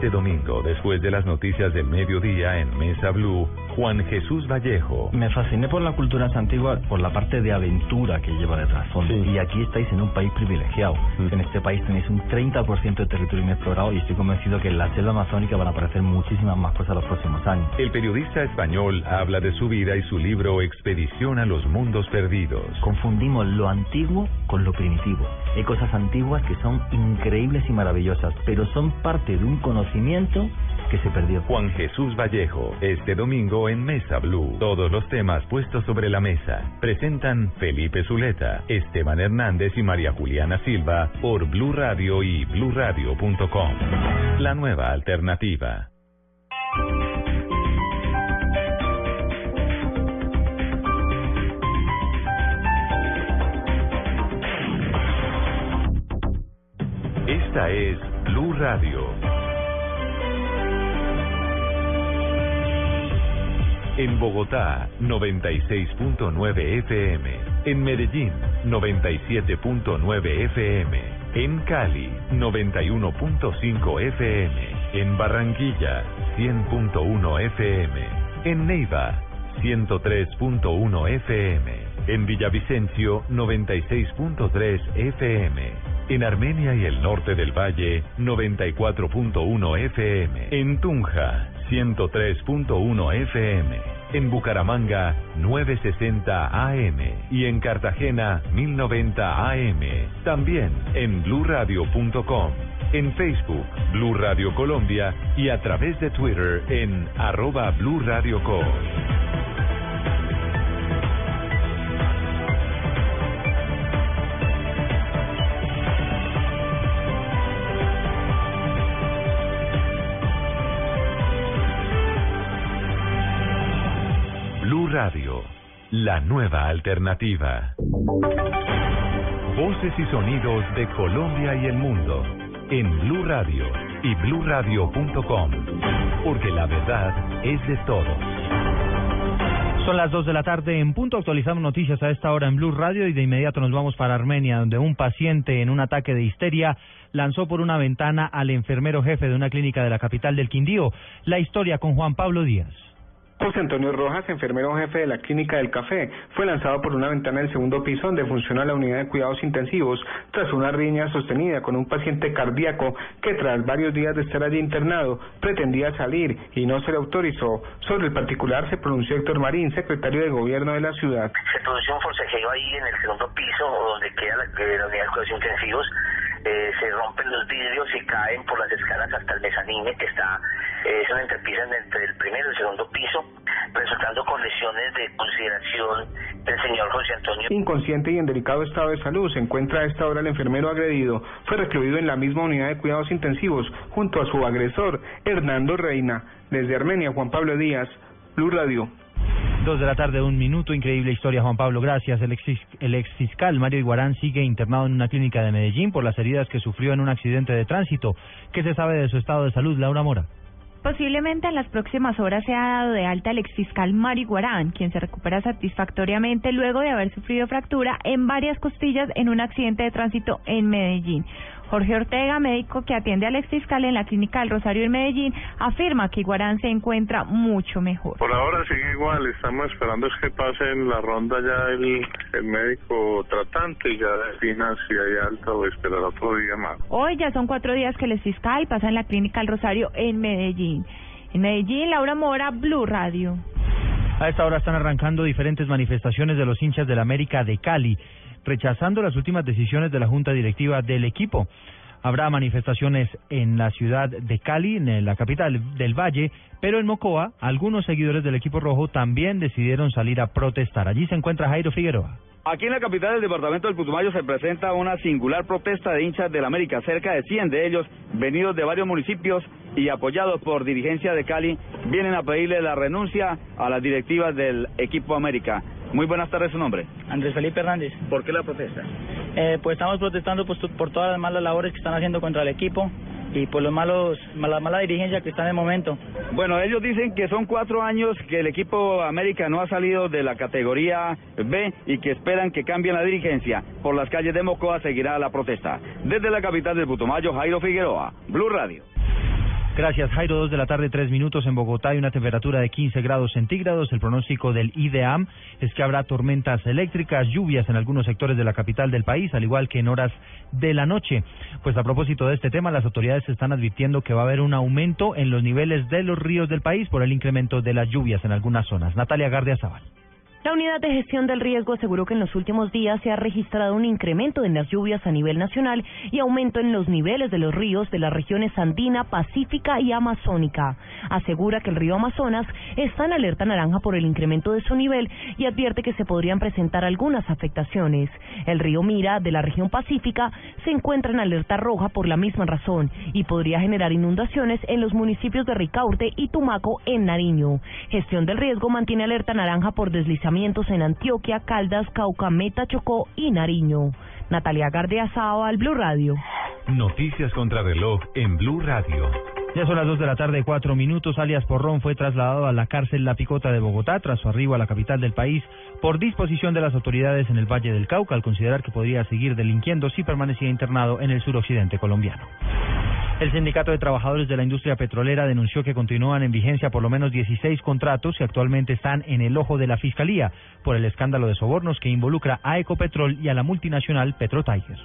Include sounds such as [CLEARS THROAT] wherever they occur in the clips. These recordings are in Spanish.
Este domingo, después de las noticias del mediodía en Mesa Blue, Juan Jesús Vallejo. Me fasciné por la cultura antigua, por la parte de aventura que lleva de trasfondo. Y aquí estáis en un país privilegiado. Mm. En este país tenéis un 30% de territorio inexplorado y estoy convencido que en la selva amazónica van a aparecer muchísimas más cosas los próximos años. El periodista español habla de su vida y su libro Expedición a los Mundos Perdidos. Confundimos lo antiguo con lo primitivo. Hay cosas antiguas que son increíbles y maravillosas, pero son parte de un conocimiento que se perdió. Juan Jesús Vallejo, este domingo en Mesa Blue. Todos los temas puestos sobre la mesa. Presentan Felipe Zuleta, Esteban Hernández y María Juliana Silva por Blue Radio y bluradio.com. La nueva alternativa. Esta es Blue Radio. En Bogotá, 96.9 FM. En Medellín, 97.9 FM. En Cali, 91.5 FM. En Barranquilla, 100.1 FM. En Neiva, 103.1 FM. En Villavicencio, 96.3 FM. En Armenia y el norte del Valle, 94.1 FM. En Tunja, 103.1 FM. En Bucaramanga, 960 AM. Y en Cartagena, 1090 AM. También en bluradio.com. En Facebook, Blue Radio Colombia. Y a través de Twitter en arroba Blue. Radio, la nueva alternativa. Voces y sonidos de Colombia y el mundo en Blue Radio y bluradio.com, porque la verdad es de todos. Son las 2 de la tarde en punto. Actualizamos noticias a esta hora en Blue Radio y de inmediato nos vamos para Armenia, donde un paciente en un ataque de histeria lanzó por una ventana al enfermero jefe de una clínica de la capital del Quindío. La historia con Juan Pablo Díaz. José Antonio Rojas, enfermero jefe de la Clínica del Café, fue lanzado por una ventana del segundo piso donde funciona la unidad de cuidados intensivos tras una riña sostenida con un paciente cardíaco que tras varios días de estar allí internado pretendía salir y no se le autorizó. Sobre el particular se pronunció Héctor Marín, secretario de gobierno de la ciudad. Se produjo un forcejeo ahí en el segundo piso donde queda la, eh, la unidad de cuidados intensivos eh, se rompen los vidrios y caen por las escalas hasta el mezanine que está, eh, es una entrepisa entre el primero y el segundo piso, resultando con lesiones de consideración del señor José Antonio. Inconsciente y en delicado estado de salud se encuentra a esta hora el enfermero agredido. Fue recluido en la misma unidad de cuidados intensivos junto a su agresor, Hernando Reina. Desde Armenia, Juan Pablo Díaz, Blue Radio. Dos de la tarde, un minuto. Increíble historia, Juan Pablo. Gracias. El ex, el ex fiscal Mario Iguarán sigue internado en una clínica de Medellín por las heridas que sufrió en un accidente de tránsito. ¿Qué se sabe de su estado de salud, Laura Mora? Posiblemente en las próximas horas se ha dado de alta el exfiscal Mario Guarán, quien se recupera satisfactoriamente luego de haber sufrido fractura en varias costillas en un accidente de tránsito en Medellín. Jorge Ortega, médico que atiende al exfiscal en la clínica del Rosario en Medellín, afirma que Iguarán se encuentra mucho mejor. Por ahora sigue igual, estamos esperando es que pase en la ronda ya el, el médico tratante y ya defina si hay alta o esperar otro día más. Hoy ya son cuatro días que el exfiscal pasa en la clínica del Rosario en Medellín. En Medellín, Laura Mora, Blue Radio. A esta hora están arrancando diferentes manifestaciones de los hinchas del América de Cali rechazando las últimas decisiones de la Junta Directiva del equipo. Habrá manifestaciones en la ciudad de Cali, en la capital del Valle, pero en Mocoa, algunos seguidores del equipo rojo también decidieron salir a protestar. Allí se encuentra Jairo Figueroa. Aquí en la capital del departamento del Putumayo se presenta una singular protesta de hinchas del América. Cerca de 100 de ellos, venidos de varios municipios y apoyados por dirigencia de Cali, vienen a pedirle la renuncia a las directivas del equipo América. Muy buenas tardes, su nombre. Andrés Felipe Hernández. ¿Por qué la protesta? Eh, pues estamos protestando pues, por todas las malas labores que están haciendo contra el equipo y por los malos, la mala dirigencia que está en el momento. Bueno, ellos dicen que son cuatro años que el equipo América no ha salido de la categoría B y que esperan que cambie la dirigencia. Por las calles de Mocoa seguirá la protesta. Desde la capital del Putumayo, Jairo Figueroa, Blue Radio. Gracias, Jairo. Dos de la tarde, tres minutos en Bogotá y una temperatura de 15 grados centígrados. El pronóstico del IDEAM es que habrá tormentas eléctricas, lluvias en algunos sectores de la capital del país, al igual que en horas de la noche. Pues a propósito de este tema, las autoridades están advirtiendo que va a haber un aumento en los niveles de los ríos del país por el incremento de las lluvias en algunas zonas. Natalia Gardia Zaval. La unidad de gestión del riesgo aseguró que en los últimos días se ha registrado un incremento en las lluvias a nivel nacional y aumento en los niveles de los ríos de las regiones andina, pacífica y amazónica. Asegura que el río Amazonas está en alerta naranja por el incremento de su nivel y advierte que se podrían presentar algunas afectaciones. El río Mira de la región pacífica se encuentra en alerta roja por la misma razón y podría generar inundaciones en los municipios de Ricaurte y Tumaco en Nariño. Gestión del riesgo mantiene alerta naranja por deslizamiento en Antioquia, Caldas, Cauca, Meta, Chocó y Nariño. Natalia Gardeazao al Blue Radio. Noticias contra reloj en Blue Radio. Ya son las dos de la tarde, cuatro minutos. Alias Porrón fue trasladado a la cárcel La Picota de Bogotá tras su arribo a la capital del país por disposición de las autoridades en el Valle del Cauca al considerar que podría seguir delinquiendo si permanecía internado en el suroccidente colombiano. El Sindicato de Trabajadores de la Industria Petrolera denunció que continúan en vigencia por lo menos 16 contratos que actualmente están en el ojo de la Fiscalía por el escándalo de sobornos que involucra a Ecopetrol y a la multinacional PetroTiger.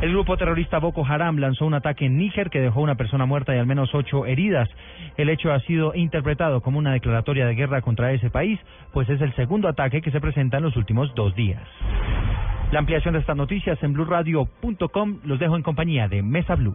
El grupo terrorista Boko Haram lanzó un ataque en Níger que dejó una persona muerta y al menos ocho heridas. El hecho ha sido interpretado como una declaratoria de guerra contra ese país, pues es el segundo ataque que se presenta en los últimos dos días. La ampliación de estas noticias en blueradio.com los dejo en compañía de Mesa Blue.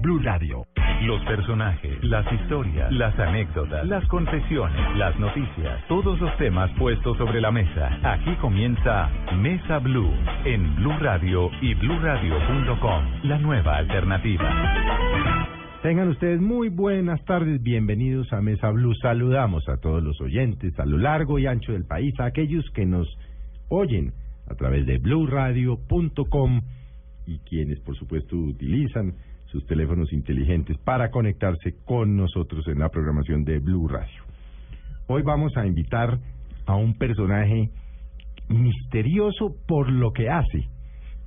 Blue Radio. Los personajes, las historias, las anécdotas, las confesiones, las noticias, todos los temas puestos sobre la mesa. Aquí comienza Mesa Blue en Blue Radio y bluradio.com, la nueva alternativa. Tengan ustedes muy buenas tardes, bienvenidos a Mesa Blue. Saludamos a todos los oyentes a lo largo y ancho del país, a aquellos que nos oyen a través de bluradio.com y quienes por supuesto utilizan sus teléfonos inteligentes para conectarse con nosotros en la programación de Blue Radio. Hoy vamos a invitar a un personaje misterioso por lo que hace,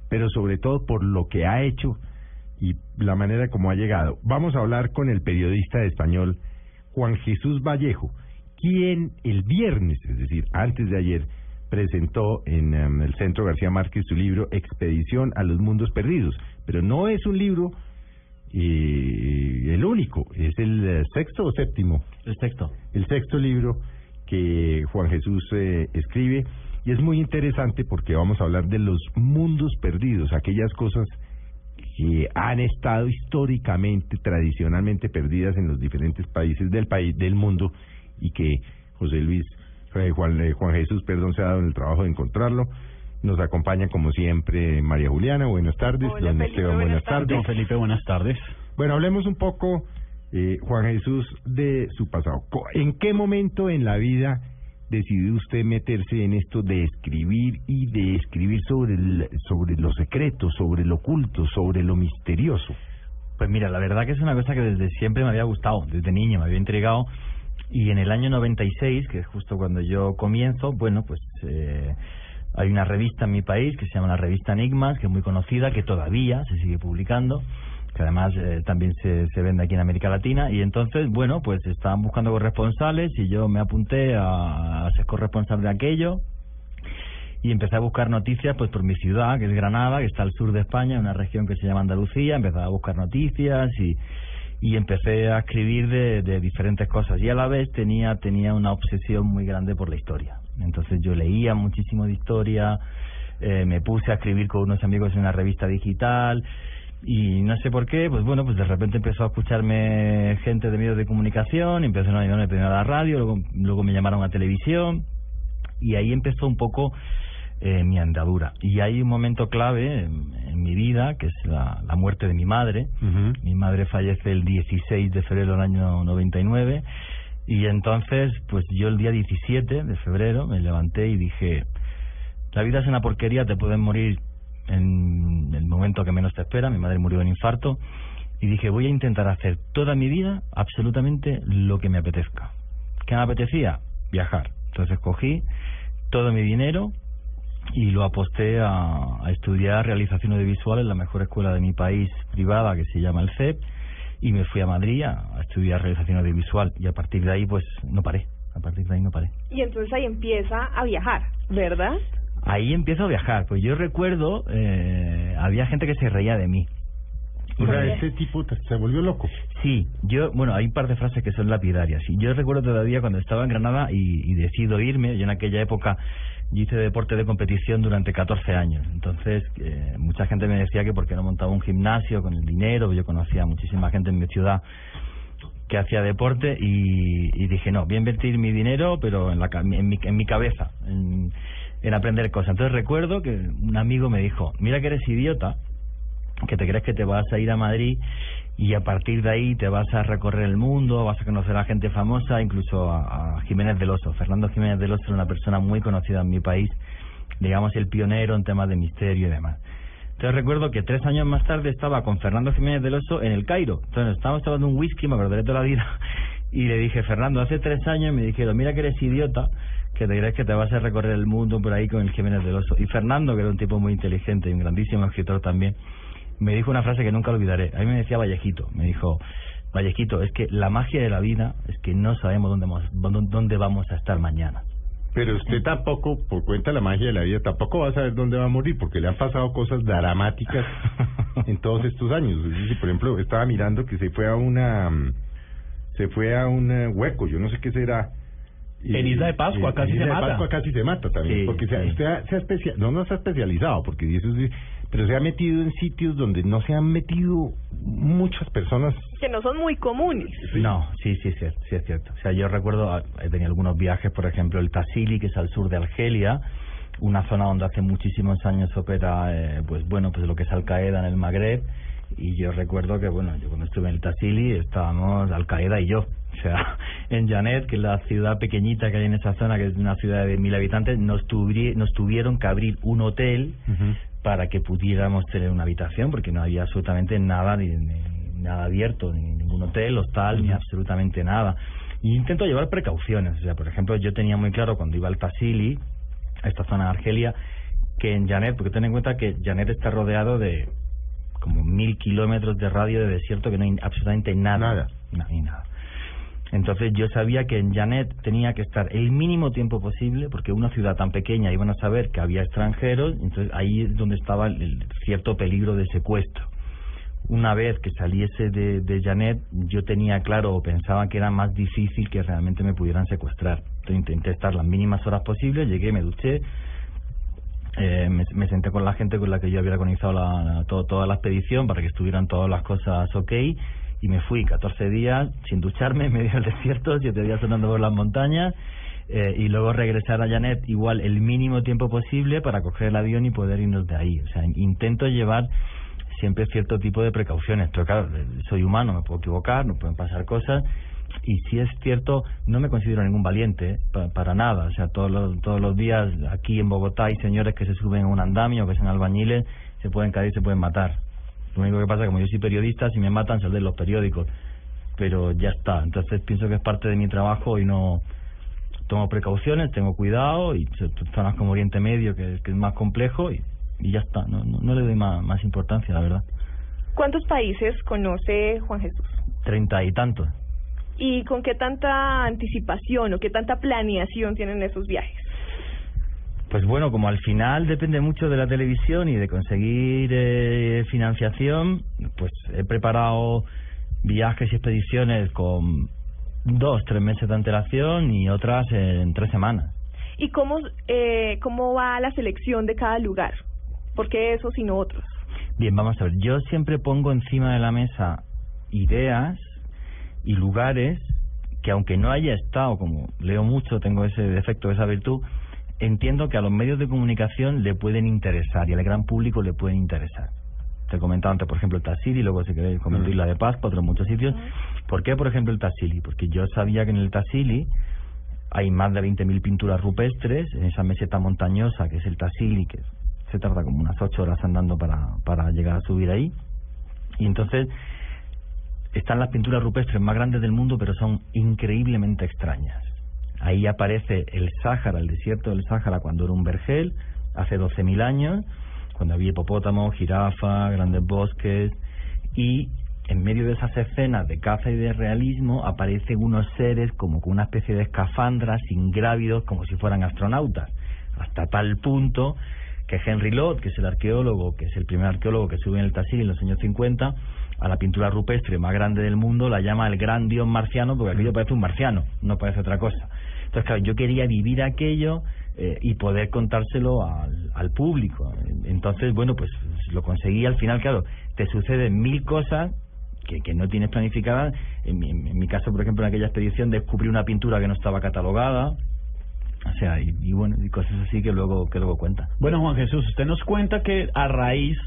pero sobre todo por lo que ha hecho y la manera como ha llegado. Vamos a hablar con el periodista de español Juan Jesús Vallejo, quien el viernes, es decir, antes de ayer, presentó en em, el Centro García Márquez su libro Expedición a los Mundos Perdidos. Pero no es un libro y el único, es el eh, sexto o séptimo. El sexto. El sexto libro que Juan Jesús eh, escribe y es muy interesante porque vamos a hablar de los mundos perdidos, aquellas cosas que han estado históricamente, tradicionalmente perdidas en los diferentes países del país, del mundo y que José Luis, eh, Juan, Juan Jesús, perdón, se ha dado en el trabajo de encontrarlo. Nos acompaña como siempre María Juliana, buenas tardes. Don Esteban, buenas, tardes. Don Felipe, buenas tardes. Bueno, hablemos un poco, eh, Juan Jesús, de su pasado. ¿En qué momento en la vida decidió usted meterse en esto de escribir y de escribir sobre, el, sobre lo secreto, sobre lo oculto, sobre lo misterioso? Pues mira, la verdad que es una cosa que desde siempre me había gustado, desde niño me había intrigado. Y en el año 96, que es justo cuando yo comienzo, bueno, pues... Eh, hay una revista en mi país que se llama la revista Enigmas, que es muy conocida, que todavía se sigue publicando, que además eh, también se, se vende aquí en América Latina. Y entonces, bueno, pues estaban buscando corresponsales y yo me apunté a, ser corresponsal de aquello y empecé a buscar noticias pues por mi ciudad, que es Granada, que está al sur de España, una región que se llama Andalucía. Empecé a buscar noticias y y empecé a escribir de, de diferentes cosas y a la vez tenía tenía una obsesión muy grande por la historia entonces yo leía muchísimo de historia eh, me puse a escribir con unos amigos en una revista digital y no sé por qué, pues bueno, pues de repente empezó a escucharme gente de medios de comunicación, empezaron a llamarme primero a la radio, luego, luego me llamaron a televisión y ahí empezó un poco eh, mi andadura. Y hay un momento clave en, en mi vida, que es la, la muerte de mi madre. Mi madre fallece el 16 de febrero del año 99 y entonces, pues yo el día 17 de febrero me levanté y dije, la vida es una porquería, te pueden morir en el momento que menos te espera. Mi madre murió de un infarto y dije, voy a intentar hacer toda mi vida absolutamente lo que me apetezca. ¿Qué me apetecía? Viajar. Entonces cogí todo mi dinero y lo aposté a, a estudiar realización audiovisual en la mejor escuela de mi país privada que se llama el CEP y me fui a Madrid a, a estudiar realización audiovisual y a partir de ahí pues no paré, a partir de ahí no paré. Y entonces ahí empieza a viajar, ¿verdad? Ahí empiezo a viajar, pues yo recuerdo, eh, había gente que se reía de mí. O sea, ese tipo te- se volvió loco. Sí, yo, bueno, hay un par de frases que son lapidarias. Y yo recuerdo todavía cuando estaba en Granada y, y decido irme, yo en aquella época yo hice deporte de competición durante 14 años. Entonces, eh, mucha gente me decía que por qué no montaba un gimnasio con el dinero, yo conocía a muchísima gente en mi ciudad que hacía deporte y, y dije, no, voy a invertir mi dinero, pero en, la, en, mi, en mi cabeza, en aprender cosas. Entonces recuerdo que un amigo me dijo, mira que eres idiota, que te crees que te vas a ir a Madrid y a partir de ahí te vas a recorrer el mundo, vas a conocer a gente famosa, incluso a, Jiménez del Oso. Fernando Jiménez del Oso era una persona muy conocida en mi país, digamos el pionero en temas de misterio y demás. Entonces recuerdo que tres años más tarde estaba con Fernando Jiménez del Oso en el Cairo. Entonces estábamos tomando un whisky, me acordaré toda la vida, [LAUGHS] y le dije, Fernando, hace tres años me dijeron, mira que eres idiota, que te crees que te vas a recorrer el mundo por ahí con el Jiménez del Oso. Y Fernando, que era un tipo muy inteligente y un grandísimo escritor también, me dijo una frase que nunca olvidaré. A mí me decía Vallejito, me dijo, Vallejito, es que la magia de la vida es que no sabemos dónde vamos, dónde vamos a estar mañana. Pero usted tampoco, por cuenta de la magia de la vida, tampoco va a saber dónde va a morir, porque le han pasado cosas dramáticas [LAUGHS] en todos estos años. Por ejemplo, estaba mirando que se fue a una, se fue a un eh, hueco, yo no sé qué será. Y- En Isla de Pascua casi en se Isla de mata. Pascua casi se mata también, Sí, porque se, sí. usted ha- se ha especia- no, no se ha especializado, porque eso es, pero se ha metido en sitios donde no se han metido muchas personas. Que no son muy comunes. No, sí, sí, sí, sí es cierto. O sea, yo recuerdo, ah, he tenido algunos viajes, por ejemplo, el Tassili, que es al sur de Argelia, una zona donde hace muchísimos años opera, eh, pues bueno, pues lo que es Al Qaeda en el Magreb. Y yo recuerdo que, bueno, yo cuando estuve en el Tassili estábamos Al Qaeda y yo. O sea, [LAUGHS] en Janet, que es la ciudad pequeñita que hay en esa zona, que es una ciudad de mil habitantes, nos, tuvieron que abrir un hotel para que pudiéramos tener una habitación, porque no había absolutamente nada, ni, ni nada abierto, ni ningún hotel, hostal, ni absolutamente nada. Y intento llevar precauciones. O sea, por ejemplo, yo tenía muy claro cuando iba al Tassili, a esta zona de Argelia, que en Janet, porque ten en cuenta que Janet está rodeado de como mil kilómetros de radio de desierto que no hay absolutamente nada. Nada. No hay nada. Entonces yo sabía que en Janet tenía que estar el mínimo tiempo posible, porque una ciudad tan pequeña iban a saber que había extranjeros, entonces ahí es donde estaba el, cierto peligro de secuestro. Una vez que saliese de, de Janet, yo tenía claro o pensaba que era más difícil que realmente me pudieran secuestrar. Entonces intenté estar las mínimas horas posibles, llegué, me duché, eh, me, senté con la gente con la que yo había organizado la, toda la expedición para que estuvieran todas las cosas ok y me fui 14 días sin ducharme en [LAUGHS] medio del desierto, 7 días sonando por las montañas eh, y luego regresar a Janet igual el mínimo tiempo posible para coger el avión y poder irnos de ahí. O sea, intento llevar siempre cierto tipo de precauciones. Pero claro, eh, soy humano, me puedo equivocar, no pueden pasar cosas. Y si es cierto, no me considero ningún valiente, ¿eh? Pa- para nada. O sea, todos los, todos los días aquí en Bogotá hay señores que se suben a un andamio, que son albañiles, se pueden caer y se pueden matar. Lo único que pasa es que como yo soy periodista, si me matan saldré en los periódicos. Pero ya está. Entonces pienso que es parte de mi trabajo y no tomo precauciones, tengo cuidado y zonas como Oriente Medio, que, que es más complejo y, y ya está. No, no, no le doy más, más importancia, la verdad. ¿Cuántos países conoce Juan Jesús? Treinta y tantos. ¿Y con qué tanta anticipación o qué tanta planeación tienen esos viajes? Pues bueno, como al final depende mucho de la televisión y de conseguir eh, financiación, pues he preparado viajes y expediciones con dos, tres meses de antelación y otras en tres semanas. ¿Y cómo, eh, cómo va la selección de cada lugar? ¿Por qué esos y no otros? Bien, vamos a ver. Yo siempre pongo encima de la mesa ideas y lugares que aunque no haya estado, como leo mucho, tengo ese defecto, esa virtud, entiendo que a los medios de comunicación le pueden interesar y al gran público le pueden interesar. Te he comentado antes, por ejemplo, el Tassili, luego si queréis comentar Isla de Pascua, otros muchos sitios. ¿Por qué, por ejemplo, el Tassili? Porque yo sabía que en el Tassili hay más de 20.000 pinturas rupestres en esa meseta montañosa que es el Tassili, que se tarda como unas ocho horas andando para, para llegar a subir ahí. Y entonces están las pinturas rupestres más grandes del mundo, pero son increíblemente extrañas. Ahí aparece el Sáhara, el desierto del Sáhara, cuando era un vergel, hace 12.000 años, cuando había hipopótamos, jirafas, grandes bosques, y en medio de esas escenas de caza y de realismo aparecen unos seres como con una especie de escafandras, ingrávidos, como si fueran astronautas, hasta tal punto que Henry Lott, que es el arqueólogo, que es el primer arqueólogo que sube en el Tassili en los años 50, a la pintura rupestre más grande del mundo la llama el gran dios marciano, porque aquello parece un marciano, no parece otra cosa. Entonces, claro, yo quería vivir aquello eh, y poder contárselo al, público. Entonces, bueno, pues lo conseguí al final, claro, te suceden mil cosas que, que no tienes planificadas. En mi, en mi caso, por ejemplo, en aquella expedición descubrí una pintura que no estaba catalogada, o sea, y, y bueno, y cosas así que luego que luego cuenta. Bueno, Juan Jesús, usted nos cuenta que a raíz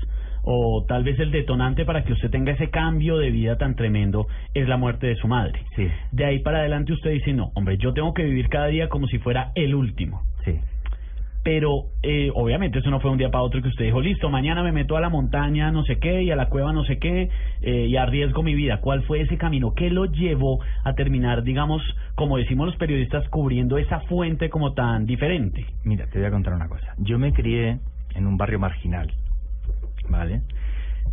o tal vez el detonante para que usted tenga ese cambio de vida tan tremendo es la muerte de su madre. Sí. De ahí para adelante usted dice, no, hombre, yo tengo que vivir cada día como si fuera el último. Sí. Pero eh, obviamente eso no fue un día para otro que usted dijo, listo, mañana me meto a la montaña no sé qué y a la cueva no sé qué eh, y arriesgo mi vida. ¿Cuál fue ese camino? ¿Qué lo llevó a terminar, digamos, como decimos los periodistas, cubriendo esa fuente como tan diferente? Mira, te voy a contar una cosa. Yo me crié en un barrio marginal, ¿vale?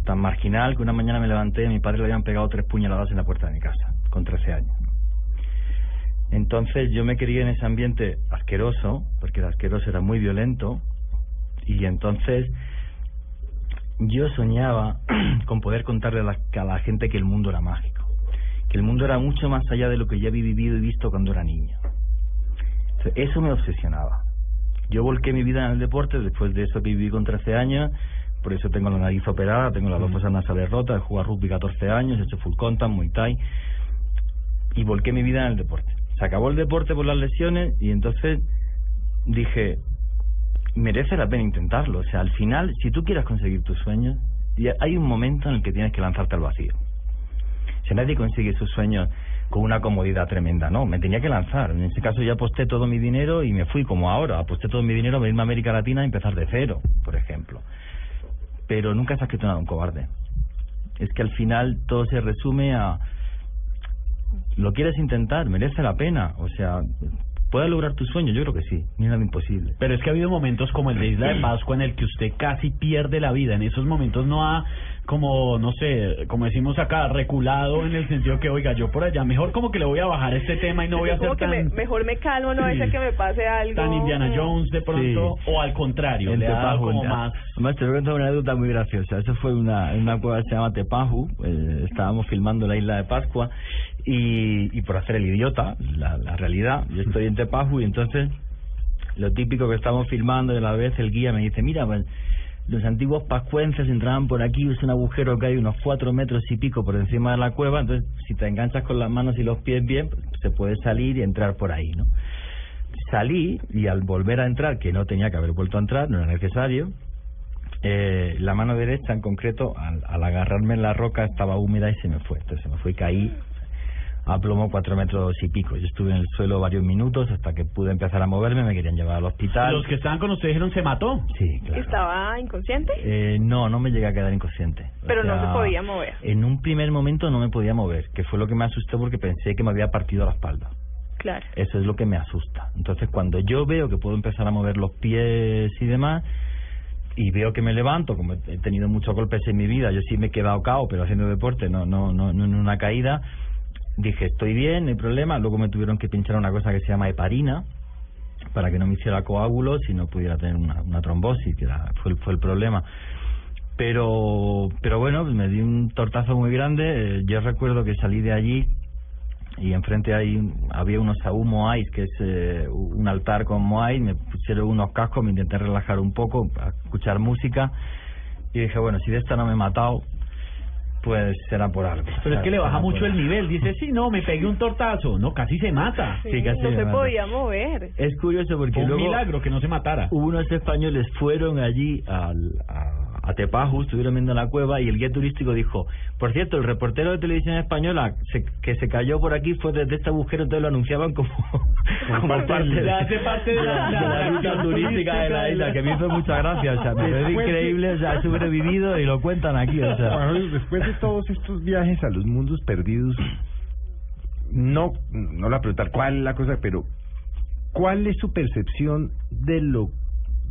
Tan marginal que una mañana me levanté y a mi padre le habían pegado tres puñaladas en la puerta de mi casa, con 13 años. Entonces yo me crié en ese ambiente asqueroso, porque el asqueroso era muy violento, y entonces yo soñaba [CLEARS THROAT] con poder contarle a la, a la gente que el mundo era mágico, que el mundo era mucho más allá de lo que ya había vivido y visto cuando era niño. Eso me obsesionaba. Yo volqué mi vida en el deporte, después de eso viví con 13 años, por eso tengo la nariz operada, tengo las dos fosas nasales rotas, he jugado rugby 14 años, he hecho full contact, muay thai, y volqué mi vida en el deporte. Se acabó el deporte por las lesiones y entonces dije, merece la pena intentarlo. O sea, al final, si tú quieres conseguir tus sueños, ya hay un momento en el que tienes que lanzarte al vacío. Si nadie consigue sus sueños con una comodidad tremenda, no, me tenía que lanzar. En ese caso ya aposté todo mi dinero y me fui como ahora, aposté todo mi dinero a irme a América Latina y empezar de cero, por ejemplo. Pero nunca se ha nada un cobarde. Es que al final todo se resume a lo quieres intentar, merece la pena, o sea, ¿puedes lograr tu sueño? Yo creo que sí, ni nada imposible. Pero es que ha habido momentos como el de Isla de Pascua en el que usted casi pierde la vida. En esos momentos no ha, como, no sé, como decimos acá, reculado en el sentido que, oiga, yo por allá, mejor como que le voy a bajar este tema y no voy a como ser que tan, me- mejor me calmo, no Sí. es que me pase algo. tan Indiana Jones de pronto, o al contrario, En le ha dado Tepajú, como más... Además, te voy a contar una anécdota muy graciosa. Eso fue una, una cueva que se llama Tepajú. eh, estábamos filmando la isla de Pascua y, y por hacer el idiota, la, la realidad, yo estoy en Tepajú y entonces lo típico que estamos filmando y a la vez el guía me dice, mira, pues, los antiguos pascuenses entraban por aquí, es un agujero que hay unos cuatro metros y pico por encima de la cueva, entonces si te enganchas con las manos y los pies bien, pues, se puede salir y entrar por ahí, ¿no? Salí y al volver a entrar, que no tenía que haber vuelto a entrar, no era necesario, eh, la mano derecha en concreto, al, al agarrarme en la roca, estaba húmeda y se me fue. Entonces se me fue y caí a plomo cuatro metros y pico. Yo estuve en el suelo varios minutos hasta que pude empezar a moverme, me querían llevar al hospital. Los que estaban con usted dijeron se mató. Sí, claro. ¿Estaba inconsciente? Eh, no, no me llegué a quedar inconsciente. O Pero no sea, se podía mover. En un primer momento no me podía mover, que fue lo que me asustó porque pensé que me había partido la espalda. Claro. Eso es lo que me asusta. Entonces, cuando yo veo que puedo empezar a mover los pies y demás, y veo que me levanto, como he tenido muchos golpes en mi vida, yo sí me he quedado cao, pero haciendo deporte, no, no, no, no en una caída, dije, estoy bien, no hay problema. Luego me tuvieron que pinchar una cosa que se llama heparina, para que no me hiciera coágulos y no pudiera tener una, una trombosis, que era, fue, fue el problema. Pero, pero bueno, pues me di un tortazo muy grande. Eh, Yo recuerdo que salí de allí y enfrente ahí había unos Saúl Moais, que es eh, un altar con Moai, me pusieron unos cascos, me intenté relajar un poco, escuchar música y dije, bueno, si de esta no me he matado, pues será por algo. Pero es que le baja mucho el nivel. Dice, sí, no, me pegué un tortazo. No, casi se mata. Sí, casi no se mata. podía mover. Es curioso porque Fue un luego milagro que no se matara. unos españoles fueron allí al, a, a Tepaju, estuvieron viendo la cueva y el guía turístico dijo, por cierto, el reportero de televisión española se- que se cayó por aquí fue desde este agujero, entonces lo anunciaban como, [LAUGHS] como parte de, parte la- de la ruta [LAUGHS] turística de la isla, que me hizo mucha gracia, o sea, Después de- increíble, o sea, he sobrevivido y lo cuentan aquí, o sea. Bueno, después de todos estos viajes a los mundos perdidos, no, no la preguntar cuál es la cosa, pero ¿cuál es su percepción de lo,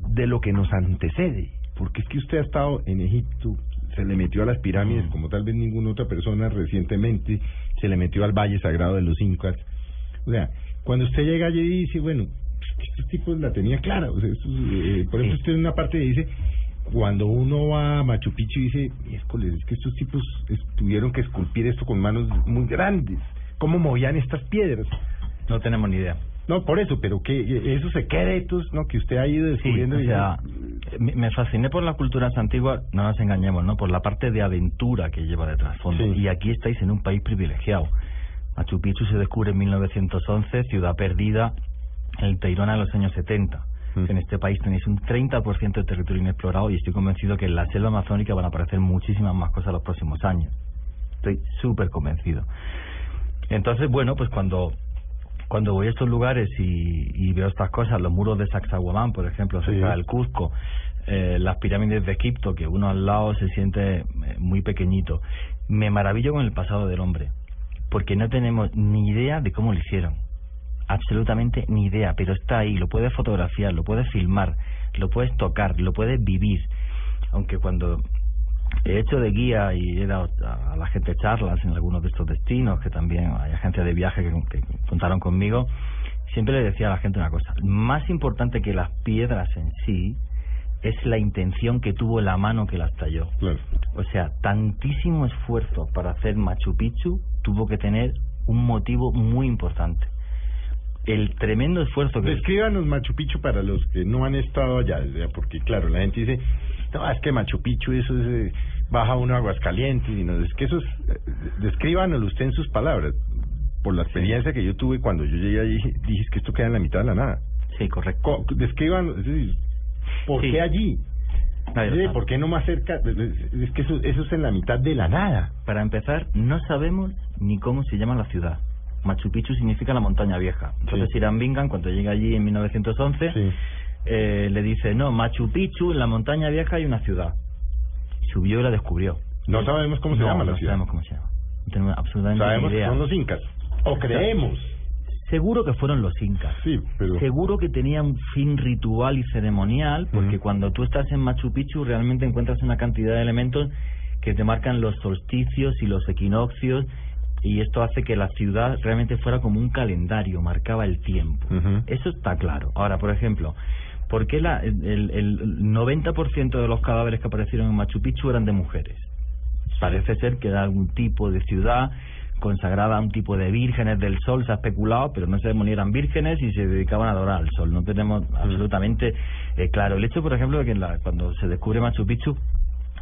de lo que nos antecede? Porque es que usted ha estado en Egipto, se le metió a las pirámides como tal vez ninguna otra persona recientemente, se le metió al Valle Sagrado de los Incas. O sea, cuando usted llega allí y dice, bueno, estos tipos la tenían clara. O sea, estos, eh, por ejemplo, usted en una parte dice, cuando uno va a Machu Picchu y dice, miércoles, es que estos tipos tuvieron que esculpir esto con manos muy grandes. ¿Cómo movían estas piedras? No tenemos ni idea. No, por eso, pero que eh, esos secretos, ¿no? Que usted ha ido Sí, descubriendo. o sea, me me fasciné por las culturas antiguas, no nos engañemos, ¿no? Por la parte de aventura que lleva de trasfondo. Sí. Y aquí estáis en un país privilegiado. Machu Picchu se descubre en 1911, ciudad perdida en el Tairona en los años 70. Mm. En este país tenéis un 30% de territorio inexplorado y estoy convencido que en la selva amazónica van a aparecer muchísimas más cosas los próximos años. Estoy súper convencido. Entonces, bueno, pues cuando cuando voy a estos lugares y, y veo estas cosas, los muros de Sacsayhuamán, por ejemplo, cerca del Cuzco, eh, las pirámides de Egipto, que uno al lado se siente eh, muy pequeñito, me maravillo con el pasado del hombre, porque no tenemos ni idea de cómo lo hicieron, absolutamente ni idea, pero está ahí, lo puedes fotografiar, lo puedes filmar, lo puedes tocar, lo puedes vivir, aunque cuando he hecho de guía y he dado a la gente charlas en algunos de estos destinos, que también hay agencias de viaje que, que contaron conmigo, siempre le decía a la gente una cosa, más importante que las piedras en sí es la intención que tuvo la mano que las talló. O sea, tantísimo esfuerzo para hacer Machu Picchu tuvo que tener un motivo muy importante. El tremendo esfuerzo que... Descríbanos Machu Picchu para los que no han estado allá, porque claro, la gente dice, no, es que Machu Picchu eso es, eh, baja uno a Aguascalientes, y no, es que eso es, eh, descríbanoslo usted en sus palabras, por la experiencia que yo tuve cuando yo llegué allí, dije "Es que esto queda en la mitad de la nada. Sí, correcto. Es decir, ¿por Sí. qué allí? Nadie Sí. ¿Por qué no más cerca? Es que eso, eso es en la mitad de la nada. Para empezar, no sabemos ni cómo se llama la ciudad. Machu Picchu significa la montaña vieja. Entonces Irán Bingham, cuando llega allí en 1911, eh, le dice, no, Machu Picchu, en la montaña vieja hay una ciudad. Subió y la descubrió. No sabemos cómo se No, llama la no ciudad. sabemos cómo se llama. No tenemos absolutamente Sabemos ni que idea. son los incas. O creemos. Seguro que fueron los incas. Sí, pero... Seguro que tenía un fin ritual y ceremonial, porque cuando tú estás en Machu Picchu realmente encuentras una cantidad de elementos que te marcan los solsticios y los equinoccios, y esto hace que la ciudad realmente fuera como un calendario, marcaba el tiempo. Eso está claro. Ahora, por ejemplo, ¿por qué la, el, el, el 90% de los cadáveres que aparecieron en Machu Picchu eran de mujeres? Parece ser que era algún tipo de ciudad consagrada a un tipo de vírgenes del sol, se ha especulado, pero no sabemos ni eran vírgenes y se dedicaban a adorar al sol. No tenemos absolutamente eh, claro. El hecho, por ejemplo, de que en la- cuando se descubre Machu Picchu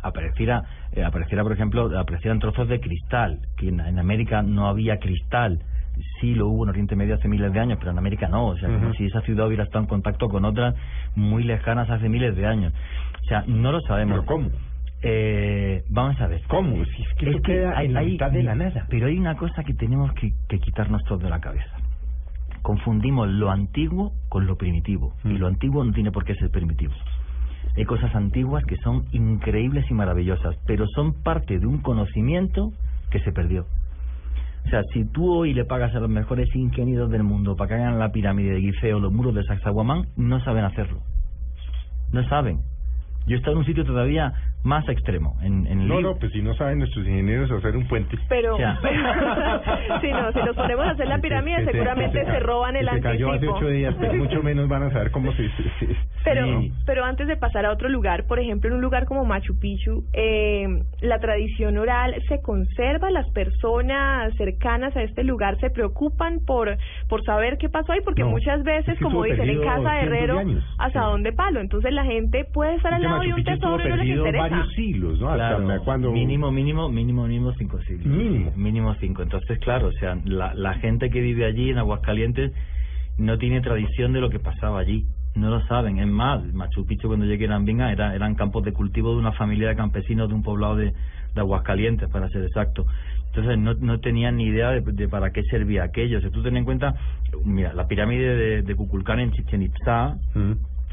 apareciera, eh, apareciera, por ejemplo, aparecieran trozos de cristal, que en, en América no había cristal. Sí lo hubo en Oriente Medio hace miles de años, pero en América no. O sea, como si esa ciudad hubiera estado en contacto con otras muy lejanas hace miles de años. O sea, no lo sabemos. ¿Pero cómo? Eh, vamos a ver. ¿Cómo? Si es que eso queda en la mitad de la nada. Pero hay una cosa que tenemos que, que quitarnos todos de la cabeza. Confundimos lo antiguo con lo primitivo. Mm. Y lo antiguo no tiene por qué ser primitivo. Hay cosas antiguas que son increíbles y maravillosas, pero son parte de un conocimiento que se perdió. O sea, si tú hoy le pagas a los mejores ingenieros del mundo para que hagan la pirámide de Gizeh o los muros de Sacsayhuamán, no saben hacerlo. No saben. Yo he estado en un sitio todavía más extremo. En, en No, no, pues si no saben nuestros ingenieros hacer un puente. Pero, Ya. [LAUGHS] si no, si nos ponemos a hacer la pirámide, Que seguramente que se roban el se cayó hace ocho días, pero mucho [LAUGHS] menos van a saber cómo se, se, se- Pero, pero antes de pasar a otro lugar, por ejemplo, en un lugar como Machu Picchu, eh, la tradición oral se conserva, las personas cercanas a este lugar se preocupan por por saber qué pasó ahí, porque No, muchas veces, es que como dicen en casa de Herrero, años. hasta dónde palo. Entonces la gente puede estar al lado de un tesoro y no les interesa. Varios siglos, ¿no? Hasta Claro, cuando... mínimo, mínimo, mínimo, mínimo cinco siglos. Mínimo. Mínimo cinco. Entonces, claro, o sea, la, la gente que vive allí en Aguascalientes no tiene tradición de lo que pasaba allí. No lo saben. Es más, Machu Picchu cuando llegué a Ambinga era, eran campos de cultivo de una familia de campesinos de un poblado de, de Aguascalientes, para ser exacto. Entonces no, no tenían ni idea de, de para qué servía aquello. Si tú ten en cuenta, mira, la pirámide de, de Kukulcán en Chichen Itza,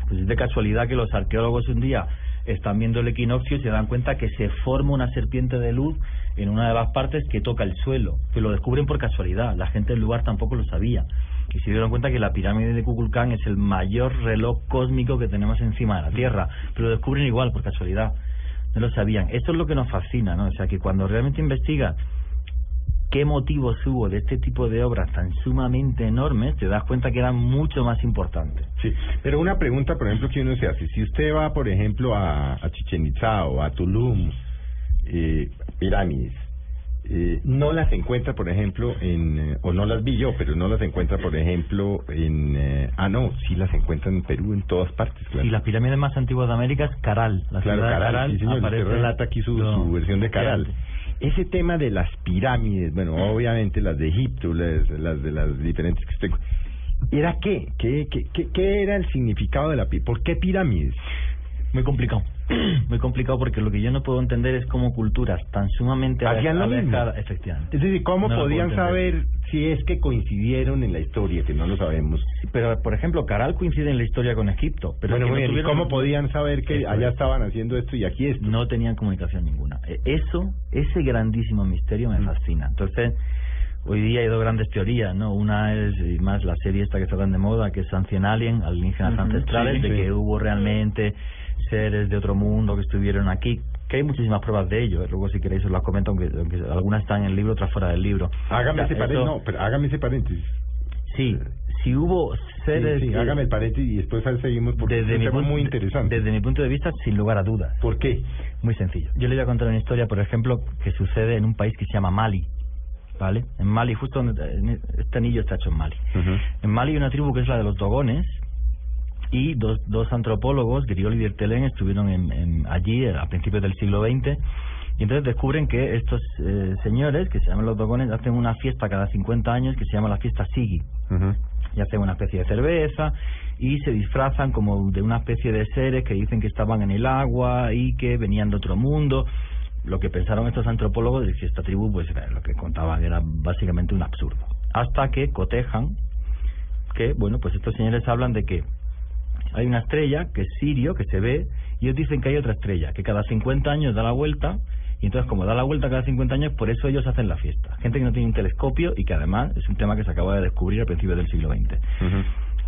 pues es de casualidad que los arqueólogos un día están viendo el equinoccio y se dan cuenta que se forma una serpiente de luz en una de las partes que toca el suelo, que lo descubren por casualidad, la gente del lugar tampoco lo sabía. Y se dieron cuenta que la pirámide de Kukulcán es el mayor reloj cósmico que tenemos encima de la Tierra, pero lo descubren igual por casualidad. No lo sabían. Esto es lo que nos fascina, ¿no? O sea, que cuando realmente investigas qué motivos hubo de este tipo de obras tan sumamente enormes, te das cuenta que eran mucho más importantes. Sí, pero una pregunta, por ejemplo, que uno se hace, si usted va, por ejemplo, a, a Chichen Itza o a Tulum, eh, pirámides, eh, no las encuentra, por ejemplo, en, eh, o no las vi yo, pero no las encuentra, por ejemplo, en, eh, ah, no, sí las encuentran en Perú, en todas partes, claro. Y las pirámides más antiguas de América es Caral. La Claro, ciudad de Caral, sí, señor, aparece- relata aquí su, No, su versión de Caral. efectivamente. Ese tema de las pirámides, bueno, obviamente las de Egipto, las, las de las diferentes que usted... ¿Era qué? ¿Qué, qué, qué, qué era el significado de la pirámide? ¿Por qué pirámides? Muy complicado. [CLEARS THROAT] Muy complicado porque lo que yo no puedo entender es cómo culturas tan sumamente Hacían lo alejadas- mismo. efectivamente. Es decir, ¿cómo No podían saber si es que coincidieron en la historia, que no lo sabemos? Pero, por ejemplo, Caral coincide en la historia con Egipto. Pero bueno, es que muy no bien, ¿y tuvieron- cómo podían saber que Eso allá es. estaban haciendo esto y aquí esto? No tenían comunicación ninguna. E- Eso, ese grandísimo misterio Mm. me fascina. Entonces, hoy día hay dos grandes teorías, ¿no? Una es, más la serie esta que está tan de moda, que es Ancient Alien, alienígenas Ujú, ancestrales, sí, de sí. que hubo realmente seres de otro mundo que estuvieron aquí, que hay muchísimas pruebas de ello. Luego, si queréis, os las comento, aunque, aunque algunas están en el libro, otras fuera del libro. Hágame O sea, ese paréntesis, eso- no, pero hágame ese paréntesis. Sí, si hubo seres... Sí, sí, hágame el paréntesis y después seguimos porque es un tema punto- muy interesante. Desde mi punto de vista, sin lugar a dudas. ¿Por qué? Muy sencillo. Yo le voy a contar una historia, por ejemplo, que sucede en un país que se llama Mali. ¿Vale? En Mali, justo donde este anillo está hecho en Mali. En Mali hay una tribu que es la de los Dogones y dos, dos antropólogos, Griol y Dirtelén, estuvieron en, en- allí a principios del siglo XX y entonces descubren que estos eh, señores, que se llaman los Dogones, hacen una fiesta cada 50 años que se llama la fiesta Sigi y hacen una especie de cerveza y se disfrazan como de una especie de seres que dicen que estaban en el agua y que venían de otro mundo. Lo que pensaron estos antropólogos es que esta tribu, pues lo que contaban era básicamente un absurdo. Hasta que cotejan que, bueno, pues estos señores hablan de que hay una estrella que es Sirio, que se ve, y ellos dicen que hay otra estrella, que cada 50 años da la vuelta, y entonces como da la vuelta cada 50 años, por eso ellos hacen la fiesta. Gente que no tiene un telescopio y que además es un tema que se acaba de descubrir a principios del siglo XX.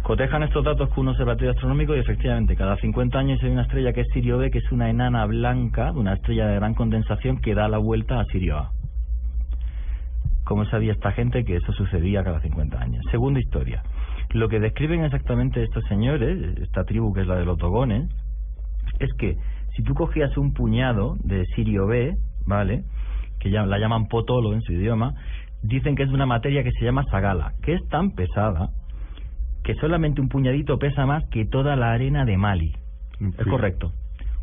Cotejan estos datos con un observatorio astronómico y efectivamente cada 50 años hay una estrella que es Sirio B, que es una enana blanca, una estrella de gran condensación que da la vuelta a Sirio A. ¿Cómo sabía esta gente que eso sucedía cada 50 años? Segunda historia. Lo que describen exactamente estos señores, esta tribu que es la de los dogones, es que si tú cogías un puñado de Sirio B, ¿vale? Que ya, la llaman potolo en su idioma, dicen que es una materia que se llama sagala, que es tan pesada que solamente un puñadito pesa más que toda la arena de Mali. Es correcto.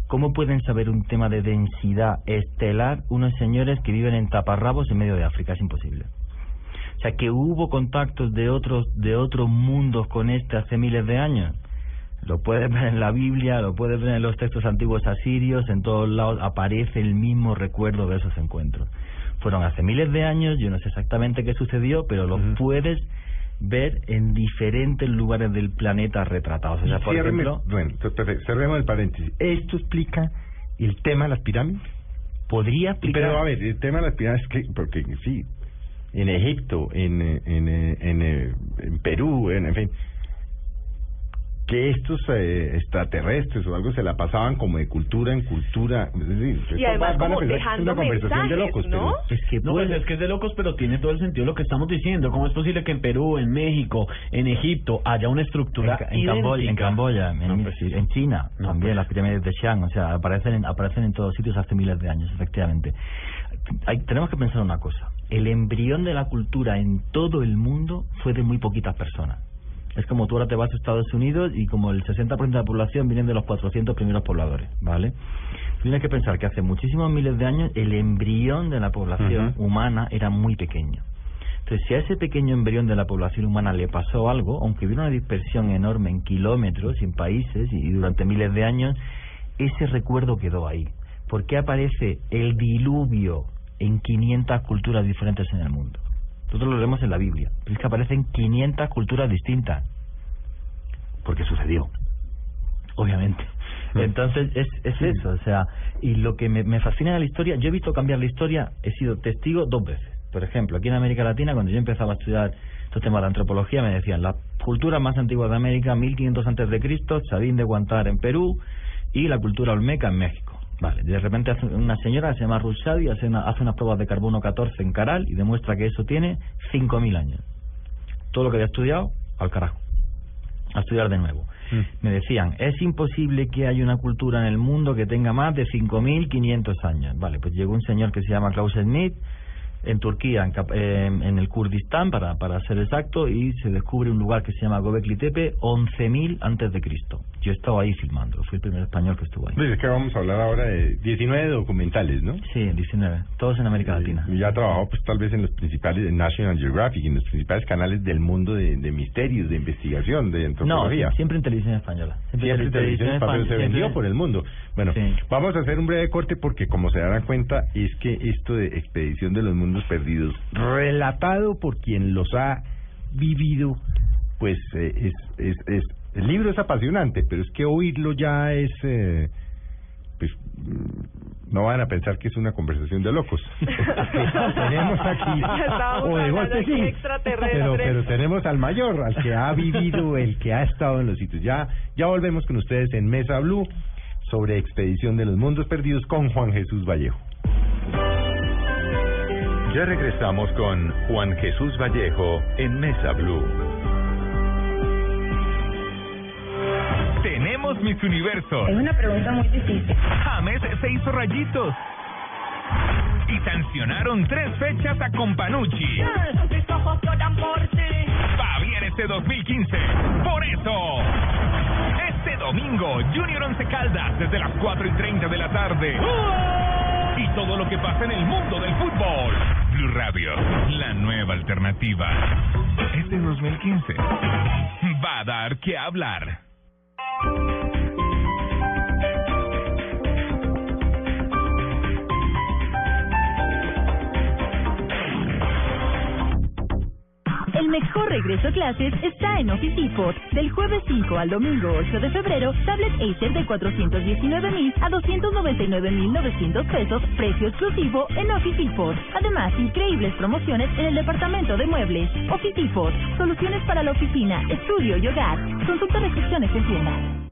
¿Cómo pueden saber un tema de densidad estelar unos señores que viven en taparrabos en medio de África? Es imposible. O sea, que hubo contactos de otros de otros mundos con este hace miles de años. Lo puedes ver en la Biblia, lo puedes ver en los textos antiguos asirios, en todos lados aparece el mismo recuerdo de esos encuentros. Fueron hace miles de años, yo no sé exactamente qué sucedió, pero lo puedes ver en diferentes lugares del planeta retratados. O sea, por ejemplo, bueno, perfecto, cerremos el paréntesis. ¿Esto explica el tema de las pirámides? podría explicar... Pero a ver, el tema de las pirámides, que, porque sí, en Egipto, en, eh, en, eh, en, eh, en Perú, en, en fin, que estos eh, extraterrestres o algo se la pasaban como de cultura en cultura. Es decir, Y además van es una conversación de locos, ¿no? pero Es que, no, pues es que es de locos, pero tiene todo el sentido lo que estamos diciendo. ¿Cómo es posible que en Perú, en México, en Egipto haya una estructura en, Ca- en Camboya, en? Camboya, en, No, pues en China, también las pirámides de Xi'an, o sea, aparecen en, aparecen en todos sitios hace miles de años, efectivamente. Hay- tenemos que pensar una cosa, el embrión de la cultura en todo el mundo fue de muy poquitas personas. Es como tú ahora te vas a Estados Unidos y como el 60% de la población vienen de los 400 primeros pobladores, ¿vale? Tienes que pensar que hace muchísimos miles de años el embrión de la población humana era muy pequeño. Entonces, si a ese pequeño embrión de la población humana le pasó algo, aunque hubiera una dispersión enorme en kilómetros y en países y durante miles de años, ese recuerdo quedó ahí. ¿Por qué aparece el diluvio en 500 culturas diferentes en el mundo? Nosotros lo leemos en la Biblia, pero es que aparecen 500 culturas distintas. Porque sucedió, obviamente. Entonces es, es eso, o sea, y lo que me, me fascina de la historia, yo he visto cambiar la historia, he sido testigo dos veces. Por ejemplo, aquí en América Latina, cuando yo empezaba a estudiar estos temas de antropología, me decían, la cultura más antigua de América, 1500 antes de Cristo, Sabín de Guantar en Perú y la cultura olmeca en México. Vale, de repente hace una señora se llama Ruth Shadi, hace, una- hace unas pruebas de carbono 14 en Caral y demuestra que eso tiene 5.000 años. Todo lo que había estudiado, al carajo. A estudiar de nuevo. Me decían, es imposible que haya una cultura en el mundo que tenga más de 5.500 años. Vale, pues llegó un señor que se llama Klaus Schmidt en Turquía, en, en- en el Kurdistán, para, para ser exacto, y se descubre un lugar que se llama Gobekli Tepe, 11.000 antes de Cristo. Yo estaba ahí filmando, fui el primer español que estuvo ahí. Pues es que vamos a hablar ahora de 19 documentales, ¿no? Sí, 19, todos en América Latina. Y ya ha trabajado pues tal vez en los principales de National Geographic, en los principales canales del mundo de, de misterios, de investigación, de No, antropología. siempre en televisión española. Siempre en televisión española se siempre- vendió por el mundo. Bueno, vamos a hacer un breve corte porque como se darán cuenta es que esto de Expedición de los Mundos Perdidos, relatado por quien los ha vivido, pues eh, es, es, es, el libro es apasionante, pero es que oírlo ya es... eh, pues mm, no van a pensar que es una conversación de locos. [LAUGHS] tenemos aquí, o de golpe aquí sí, pero, pero tenemos al mayor, al que ha vivido, el que ha estado en los sitios. Ya, ya volvemos con ustedes en Mesa Blue sobre Expedición de los Mundos Perdidos con Juan Jesús Vallejo. Ya regresamos con Juan Jesús Vallejo en Mesa Blue. Tenemos Miss Universo. Es una pregunta muy difícil. James se hizo rayitos. Y sancionaron tres fechas a Companucci. Va bien este 2015. Por eso, este domingo, Junior Once Caldas desde las 4 y 30 de la tarde. Y todo lo que pasa en el mundo del fútbol. Blue Radio, la nueva alternativa. Este 2015 va a dar que hablar. El mejor regreso a clases está en Office Depot. Del jueves 5 al domingo 8 de febrero, tablet Acer de 419 mil a 299 mil 900 pesos, precio exclusivo en Office Depot. Además, increíbles promociones en el departamento de muebles. Office Depot, soluciones para la oficina, estudio y hogar. Consulta restricciones en tienda.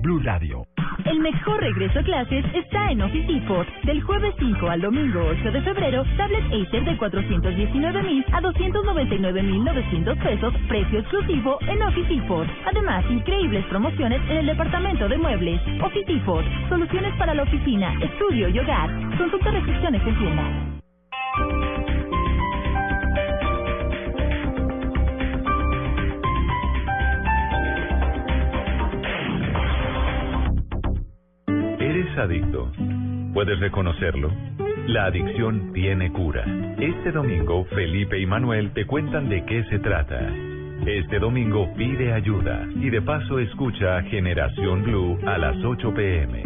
Blue Radio. El mejor regreso a clases está en Office Depot. Del jueves 5 al domingo 8 de febrero, tablet Acer de 419 mil a 299 mil 900 pesos, precio exclusivo en Office Depot. Además, increíbles promociones en el departamento de muebles. Office Depot, soluciones para la oficina, estudio y hogar. Consulta restricciones en tienda. ¿Eres adicto? ¿Puedes reconocerlo? La adicción tiene cura. Este domingo, Felipe y Manuel te cuentan de qué se trata. Este domingo pide ayuda y de paso escucha Generación Blue a las 8 pm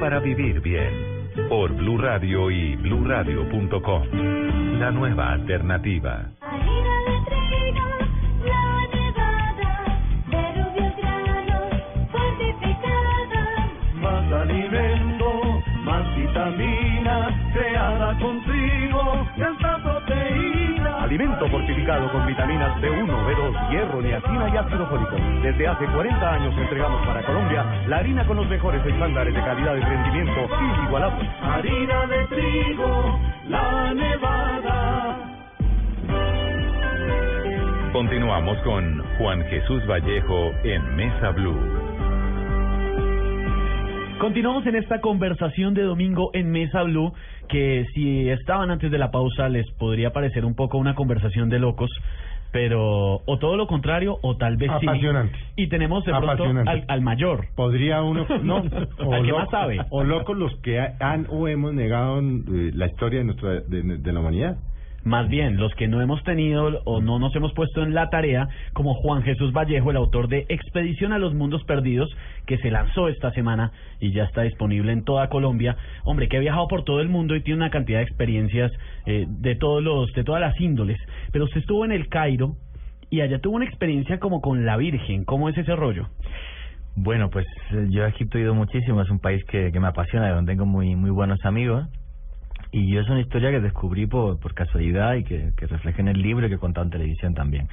para vivir bien por Blue Radio y bluradio.com. La nueva alternativa. Contigo, tanta proteína. Alimento fortificado con vitaminas B1, B2, hierro, niacina y ácido fólico. Desde hace 40 años entregamos para Colombia la harina con los mejores estándares de calidad y rendimiento inigualables. Harina de trigo, la nevada. Continuamos con Juan Jesús Vallejo en Mesa Blue. Continuamos en esta conversación de domingo en Mesa Blue, que si estaban antes de la pausa les podría parecer un poco una conversación de locos, pero o todo lo contrario o tal vez sí. Apasionante. Y tenemos de pronto al, al mayor. Podría uno, no, [LAUGHS] Al que más sabe. o locos los que han o hemos negado eh, la historia de nuestra de, de la humanidad. Más bien, los que no hemos tenido o no nos hemos puesto en la tarea, como Juan Jesús Vallejo, el autor de Expedición a los Mundos Perdidos, que se lanzó esta semana y ya está disponible en toda Colombia. Hombre, que ha viajado por todo el mundo y tiene una cantidad de experiencias eh, de todos los, de todas las índoles. Pero usted estuvo en el Cairo y allá tuvo una experiencia como con la Virgen. ¿Cómo es ese rollo? Bueno, pues eh, yo a Egipto he ido muchísimo, es un país que, que me apasiona, de donde tengo muy muy buenos amigos. Y yo es una historia que descubrí por, por casualidad y que, que refleja en el libro y que he contado en televisión también.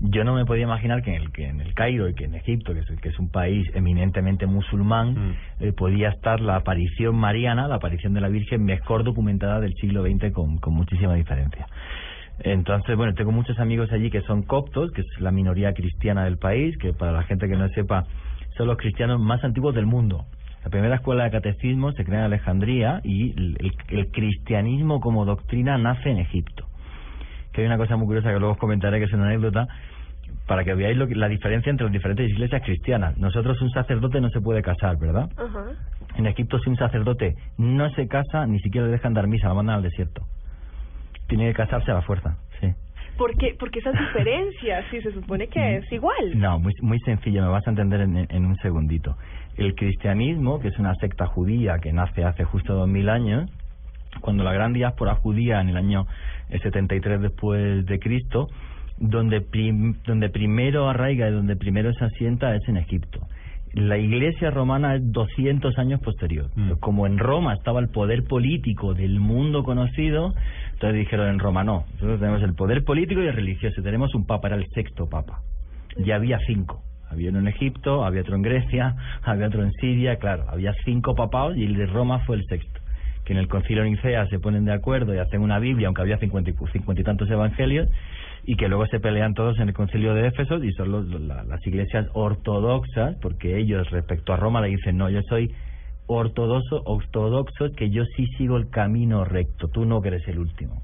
Yo no me podía imaginar que en el, que en el Cairo y que en Egipto, que es, que es un país eminentemente musulmán, eh, podía estar la aparición mariana, la aparición de la Virgen mejor documentada del siglo XX con, con muchísima diferencia. Entonces, bueno, tengo muchos amigos allí que son coptos, que es la minoría cristiana del país, que para la gente que no sepa, son los cristianos más antiguos del mundo. La primera escuela de catecismo se crea en Alejandría y el, cristianismo como doctrina nace en Egipto. Que hay una cosa muy curiosa que luego os comentaré, que es una anécdota, para que veáis lo que- la diferencia entre las diferentes iglesias cristianas. Nosotros un sacerdote no se puede casar, ¿verdad? Ajá. En Egipto si un sacerdote no se casa, ni siquiera le dejan dar misa, lo mandan al desierto. Tiene que casarse a la fuerza, sí. ¿Por qué, por qué esas diferencias? Si se supone que [LAUGHS] es igual. No, muy, muy sencillo, me vas a entender en, en un segundito. El cristianismo, que es una secta judía que nace hace justo dos mil años, cuando la gran diáspora judía en el año eh, 73 después de Cristo, donde, prim- donde primero arraiga y donde primero se asienta es en Egipto. La iglesia romana es 200 años posterior. Como en Roma estaba el poder político del mundo conocido, entonces dijeron en Roma no, nosotros tenemos el poder político y el religioso, tenemos un papa, era el sexto papa. Ya había cinco. Había uno en Egipto, había otro en Grecia, [LAUGHS] había otro en Siria, claro, había cinco papados y el de Roma fue el sexto. Que en el concilio de Nicea se ponen de acuerdo y hacen una Biblia, aunque había cincuenta y, cincuenta y tantos evangelios, y que luego se pelean todos en el concilio de Éfeso y son los- la- las iglesias ortodoxas, porque ellos respecto a Roma le dicen, no, yo soy ortodoxo, ortodoxo, que yo sí sigo el camino recto, tú no que eres el último.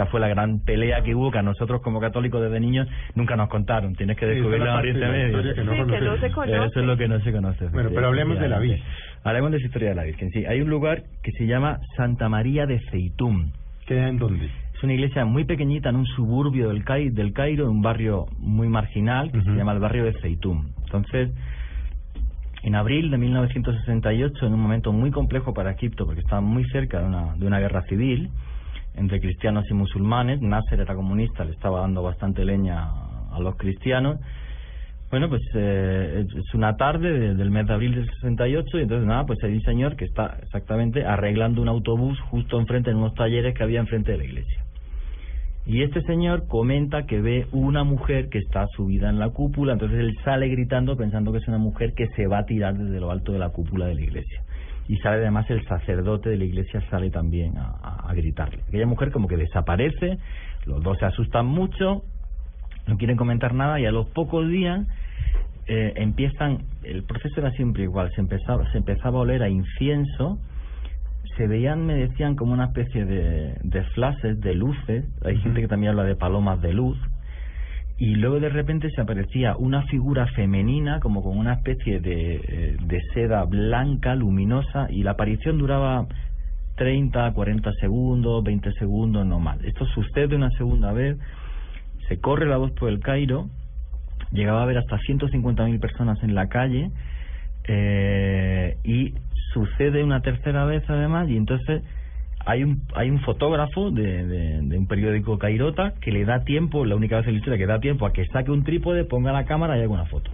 Esa fue la gran pelea que hubo, que a nosotros como católicos desde niños nunca nos contaron. Tienes que Sí, esa es descubrirlo la en Oriente Medio. que no Sí, que conocemos. no se conoce. Eso es lo que no se conoce. Bueno, pero hablemos de la efectivamente. Hablemos de la historia de la Virgen. Sí, hay un lugar que se llama Santa María de Feitún. ¿Queda en dónde? Es una iglesia muy pequeñita en un suburbio del, Cai- del Cairo, en un barrio muy marginal que se llama el barrio de Feitún. Entonces, en abril de 1968, en un momento muy complejo para Egipto, porque estaba muy cerca de una, de una guerra civil entre cristianos y musulmanes, Nasser era comunista, le estaba dando bastante leña a los cristianos. Bueno, pues eh, es- una tarde de- del mes de abril del 68 y entonces nada, pues hay un señor que está exactamente arreglando un autobús justo enfrente, en unos talleres que había enfrente de la iglesia. Y este señor comenta que ve una mujer que está subida en la cúpula, entonces él sale gritando pensando que es una mujer que se va a tirar desde lo alto de la cúpula de la iglesia. Y sale además el sacerdote de la iglesia, sale también a, a- a gritarle. Aquella mujer como que desaparece, los dos se asustan mucho, no quieren comentar nada y a los pocos días eh, empiezan, el proceso era siempre igual, se empezaba, se empezaba a oler a incienso, se veían, me decían, como una especie de, de flashes, de luces, hay gente que también habla de palomas de luz, y luego de repente se aparecía una figura femenina como con una especie de, eh, de seda blanca, luminosa, y la aparición duraba 30, 40 segundos, 20 segundos, no más. Esto sucede una segunda vez, se corre la voz por el Cairo, llegaba a haber hasta 150.000 personas en la calle eh, y sucede una tercera vez además y entonces hay un hay un fotógrafo de, de, un periódico Cairota que le da tiempo, la única vez en la historia que da tiempo a que saque un trípode, ponga la cámara y haga una foto.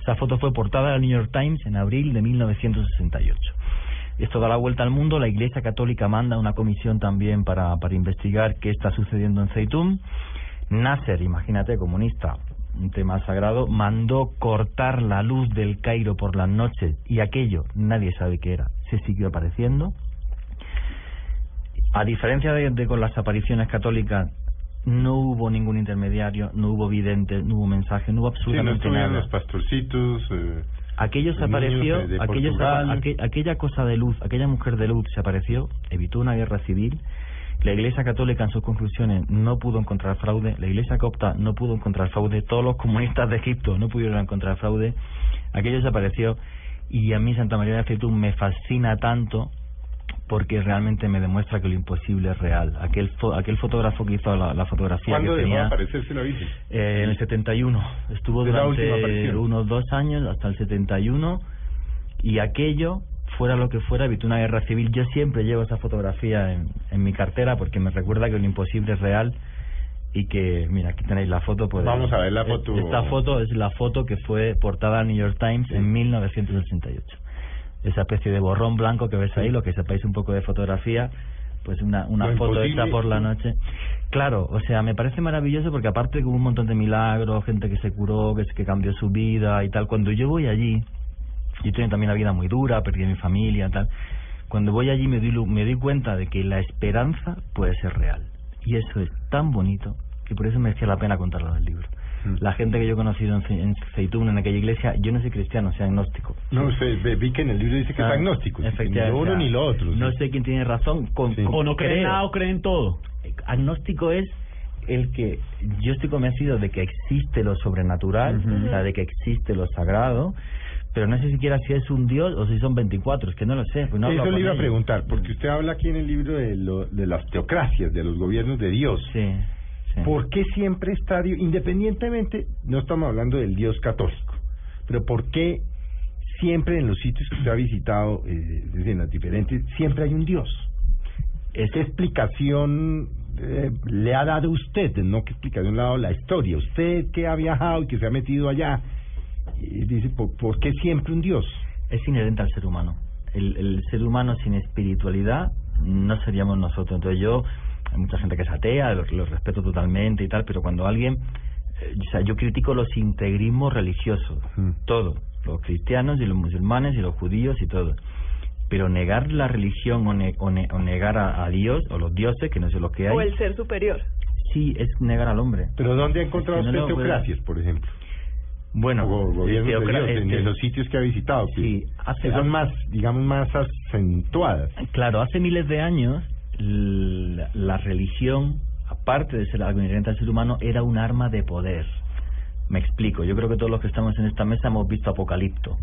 Esa foto fue portada del New York Times en abril de 1968. Esto da la vuelta al mundo. La Iglesia Católica manda una comisión también para, investigar qué está sucediendo en Zeytún. Nasser, imagínate, comunista, un tema sagrado, mandó cortar la luz del Cairo por las noches y aquello, nadie sabe qué era, se siguió apareciendo. A diferencia de, de con las apariciones católicas, no hubo ningún intermediario, no hubo vidente, no hubo mensaje, no hubo Sí, no absolutamente nada. los pastorcitos. Eh, Aquello se apareció, niños de- de aquello se- aquella cosa de luz, aquella mujer de luz se apareció, evitó una guerra civil. La Iglesia Católica en sus conclusiones no pudo encontrar fraude, la Iglesia Copta no pudo encontrar fraude, todos los comunistas de Egipto no pudieron encontrar fraude. Aquello se apareció y a mí Santa María de Aceitún me fascina tanto porque realmente me demuestra que lo imposible es real. Aquel fo- aquel fotógrafo que hizo la, la fotografía ¿Cuándo que tenía aparecerse la Virgen? eh, en el 71. Estuvo Es durante unos dos años, hasta el 71, y aquello, fuera lo que fuera, evitó una guerra civil. Yo siempre llevo esa fotografía en, en mi cartera porque me recuerda que lo imposible es real y que, mira, aquí tenéis la foto. Pues, Vamos a ver la es- foto. Esta foto es la foto que fue portada al New York Times en 1968. Esa especie de borrón blanco que ves ahí, lo que sepáis un poco de fotografía, pues una, una foto imposible, hecha por la noche. Claro, o sea, me parece maravilloso porque aparte que hubo un montón de milagros, gente que se curó, que, que cambió su vida y tal. Cuando yo voy allí, yo tengo también una vida muy dura, perdí a mi familia, tal. Cuando voy allí me doy, me doy cuenta de que la esperanza puede ser real. Y eso es tan bonito que por eso merecía la pena contarlo del libro. Mm. La gente que yo he conocido en, Ce- en aquella iglesia, yo no soy cristiano, soy agnóstico. No, usted ve- vi que en el libro dice que Ah, es agnóstico. Ni lo uno ni lo otro. No sé quién tiene razón. Con, Sí. con- O no creen nada o creen todo. Agnóstico es el que yo estoy convencido de que existe lo sobrenatural, o sea, de que existe lo sagrado, pero no sé siquiera si es un dios o si son 24, es que no lo sé. pues no Eso le iba a preguntar, porque usted habla aquí en el libro de, lo- de las teocracias, de los gobiernos de Dios. Sí, sí. ¿Por qué siempre está Dios, independientemente, no estamos hablando del Dios católico, pero por qué siempre en los sitios que usted ha visitado, eh, en las diferentes, siempre hay un Dios? ¿Qué explicación eh, le ha dado usted? No, ¿qué explicación le ha dado la historia? Usted que ha viajado y que se ha metido allá, eh, dice, ¿por, por qué siempre un Dios? Es inherente al ser humano. El, el ser humano sin espiritualidad no seríamos nosotros. Entonces yo, hay mucha gente que es atea, lo, lo respeto totalmente y tal, pero cuando alguien, eh, o sea, yo critico los integrismos religiosos, todo, los cristianos y los musulmanes y los judíos y todo. Pero negar la religión o, ne- o ne- o negar a, a Dios o los dioses, que no sé lo que hay, O el ser superior. sí es negar al hombre. ¿Pero dónde ha encontrado no usted puede- teocracias, por ejemplo? Bueno, o teocra- Dios, en, este- en los sitios que ha visitado, que, Sí, hace- que son hace- más, digamos, más acentuadas. Claro, hace miles de años la, religión, aparte de ser algo inherente al ser humano, era un arma de poder. Me explico, yo creo que todos los que estamos en esta mesa hemos visto Apocalipto.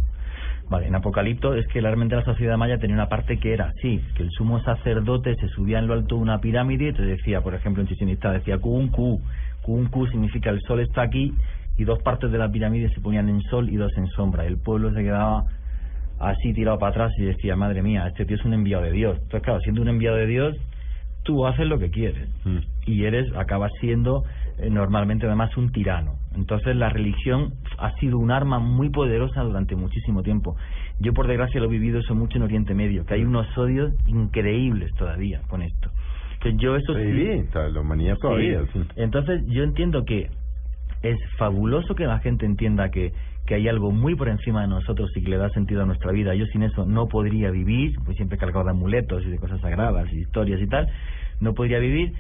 Vale, en Apocalipto es que realmente la sociedad maya tenía una parte que era, sí, que el sumo sacerdote se subía en lo alto de una pirámide y te decía, por ejemplo, en Chichen Itza decía Kun Ku. Kun Ku significa el sol está aquí y dos partes de la pirámide se ponían en sol y dos en sombra. El pueblo se quedaba así tirado para atrás y decía, madre mía, este tío es un enviado de Dios. Entonces, claro, siendo un enviado de Dios, tú haces lo que quieres y eres, acabas siendo eh, normalmente además un tirano. Entonces la religión ha sido un arma muy poderosa durante muchísimo tiempo. Yo por desgracia lo he vivido eso mucho en Oriente Medio, que hay unos odios increíbles todavía con esto. Entonces yo eso Sí, sí- toda la humanidad todavía. Sí. Entonces yo entiendo que es fabuloso que la gente entienda que, que hay algo muy por encima de nosotros y que le da sentido a nuestra vida. Yo sin eso no podría vivir, pues siempre cargado de amuletos y de cosas sagradas y historias y tal, no podría vivir.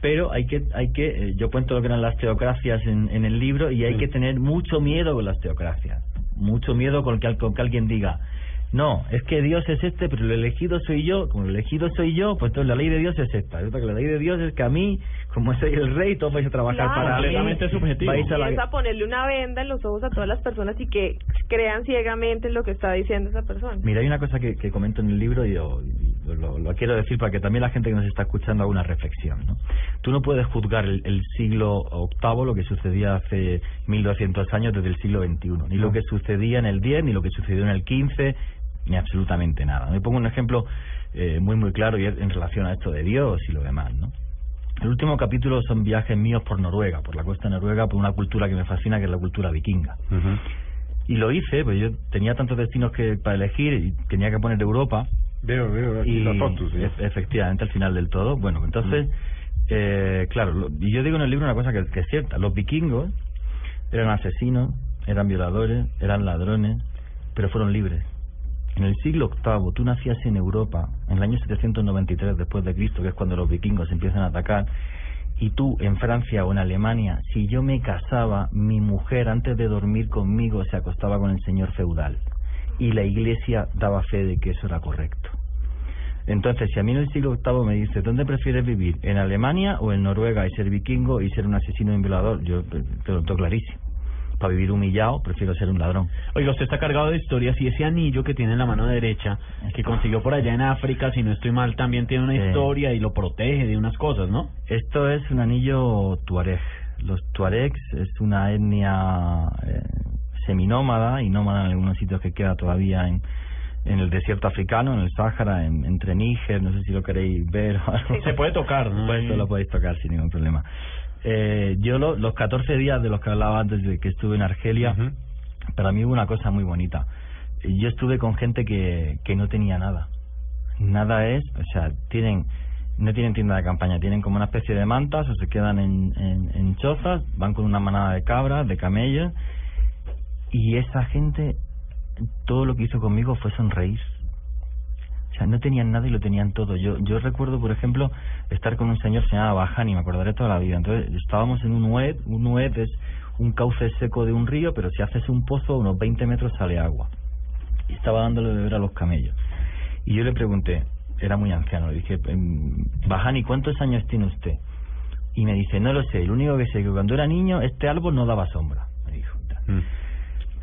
Pero hay que, hay que, eh, yo cuento lo que eran las teocracias en, en el libro y hay que tener mucho miedo con las teocracias, mucho miedo con que, con que alguien diga, no, es que Dios es este, pero el elegido soy yo. Como el elegido soy yo, pues entonces la ley de Dios es esta. Que la ley de Dios es que a mí, como soy el rey, todos vais a trabajar Claro. para. Completamente subjetivo. Vais a la- ponerle una venda en los ojos a todas las personas y que crean ciegamente en lo que está diciendo esa persona. Mira, hay una cosa que, que comento en el libro y lo, y lo, lo quiero decir para que también la gente que nos está escuchando haga una reflexión. ¿no? Tú no puedes juzgar el, el siglo VIII, lo que sucedía hace 1200 años, desde el siglo XXI, ni lo que sucedía en el 10, ni lo que sucedió en el 15, ni absolutamente nada. Me pongo un ejemplo eh, muy, muy claro y es en relación a esto de Dios y lo demás. ¿no? El último capítulo son viajes míos por Noruega, por la costa noruega, por una cultura que me fascina, que es la cultura vikinga. Y lo hice, pues yo tenía tantos destinos que para elegir y tenía que poner Europa. Veo, veo y las fotos, sí. efectivamente al final del todo. Bueno, entonces, eh, claro, lo- y yo digo en el libro una cosa que, que es cierta. Los vikingos eran asesinos, eran violadores, eran ladrones, pero fueron libres. En el siglo VIII, tú nacías en Europa, en el año 793 después de Cristo, que es cuando los vikingos empiezan a atacar, y tú en Francia o en Alemania, si yo me casaba, mi mujer antes de dormir conmigo se acostaba con el señor feudal. Y la iglesia daba fe de que eso era correcto. Entonces, si a mí en el siglo VIII me dice, ¿dónde prefieres vivir? ¿En Alemania o en Noruega y ser vikingo y ser un asesino y un violador? Yo te lo tengo clarísimo. Para vivir humillado, prefiero ser un ladrón. Oiga, usted está cargado de historias y ese anillo que tiene en la mano derecha, que consiguió por allá en África, si no estoy mal, también tiene una Sí. historia y lo protege de unas cosas, ¿no? Esto es un anillo tuareg. Los tuaregs es una etnia eh, seminómada y nómada en algunos sitios que queda todavía en, en el desierto africano, en el Sáhara, en- entre Níger, no sé si lo queréis ver. o algo. Se puede tocar, ¿no? Pues esto lo podéis tocar sin ningún problema. Eh, yo lo- los 14 días de los que hablaba antes de que estuve en Argelia, para mí hubo una cosa muy bonita. Yo estuve con gente que, que no tenía nada. Nada es, o sea, tienen no tienen tienda de campaña, tienen como una especie de mantas o se quedan en, en, en chozas, van con una manada de cabras, de camellos, y esa gente, todo lo que hizo conmigo fue sonreír. O sea, no tenían nada y lo tenían todo. Yo yo recuerdo, por ejemplo, estar con un señor se llamaba Bajani, me acordaré toda la vida. Entonces, estábamos en un ued, un ued es un cauce seco de un río, pero si haces un pozo, unos 20 metros sale agua. Y estaba dándole de beber a los camellos. Y yo le pregunté, era muy anciano, le dije, em, Bajani, ¿cuántos años tiene usted? Y me dice, no lo sé, lo único que sé es que cuando era niño este árbol no daba sombra, me dijo.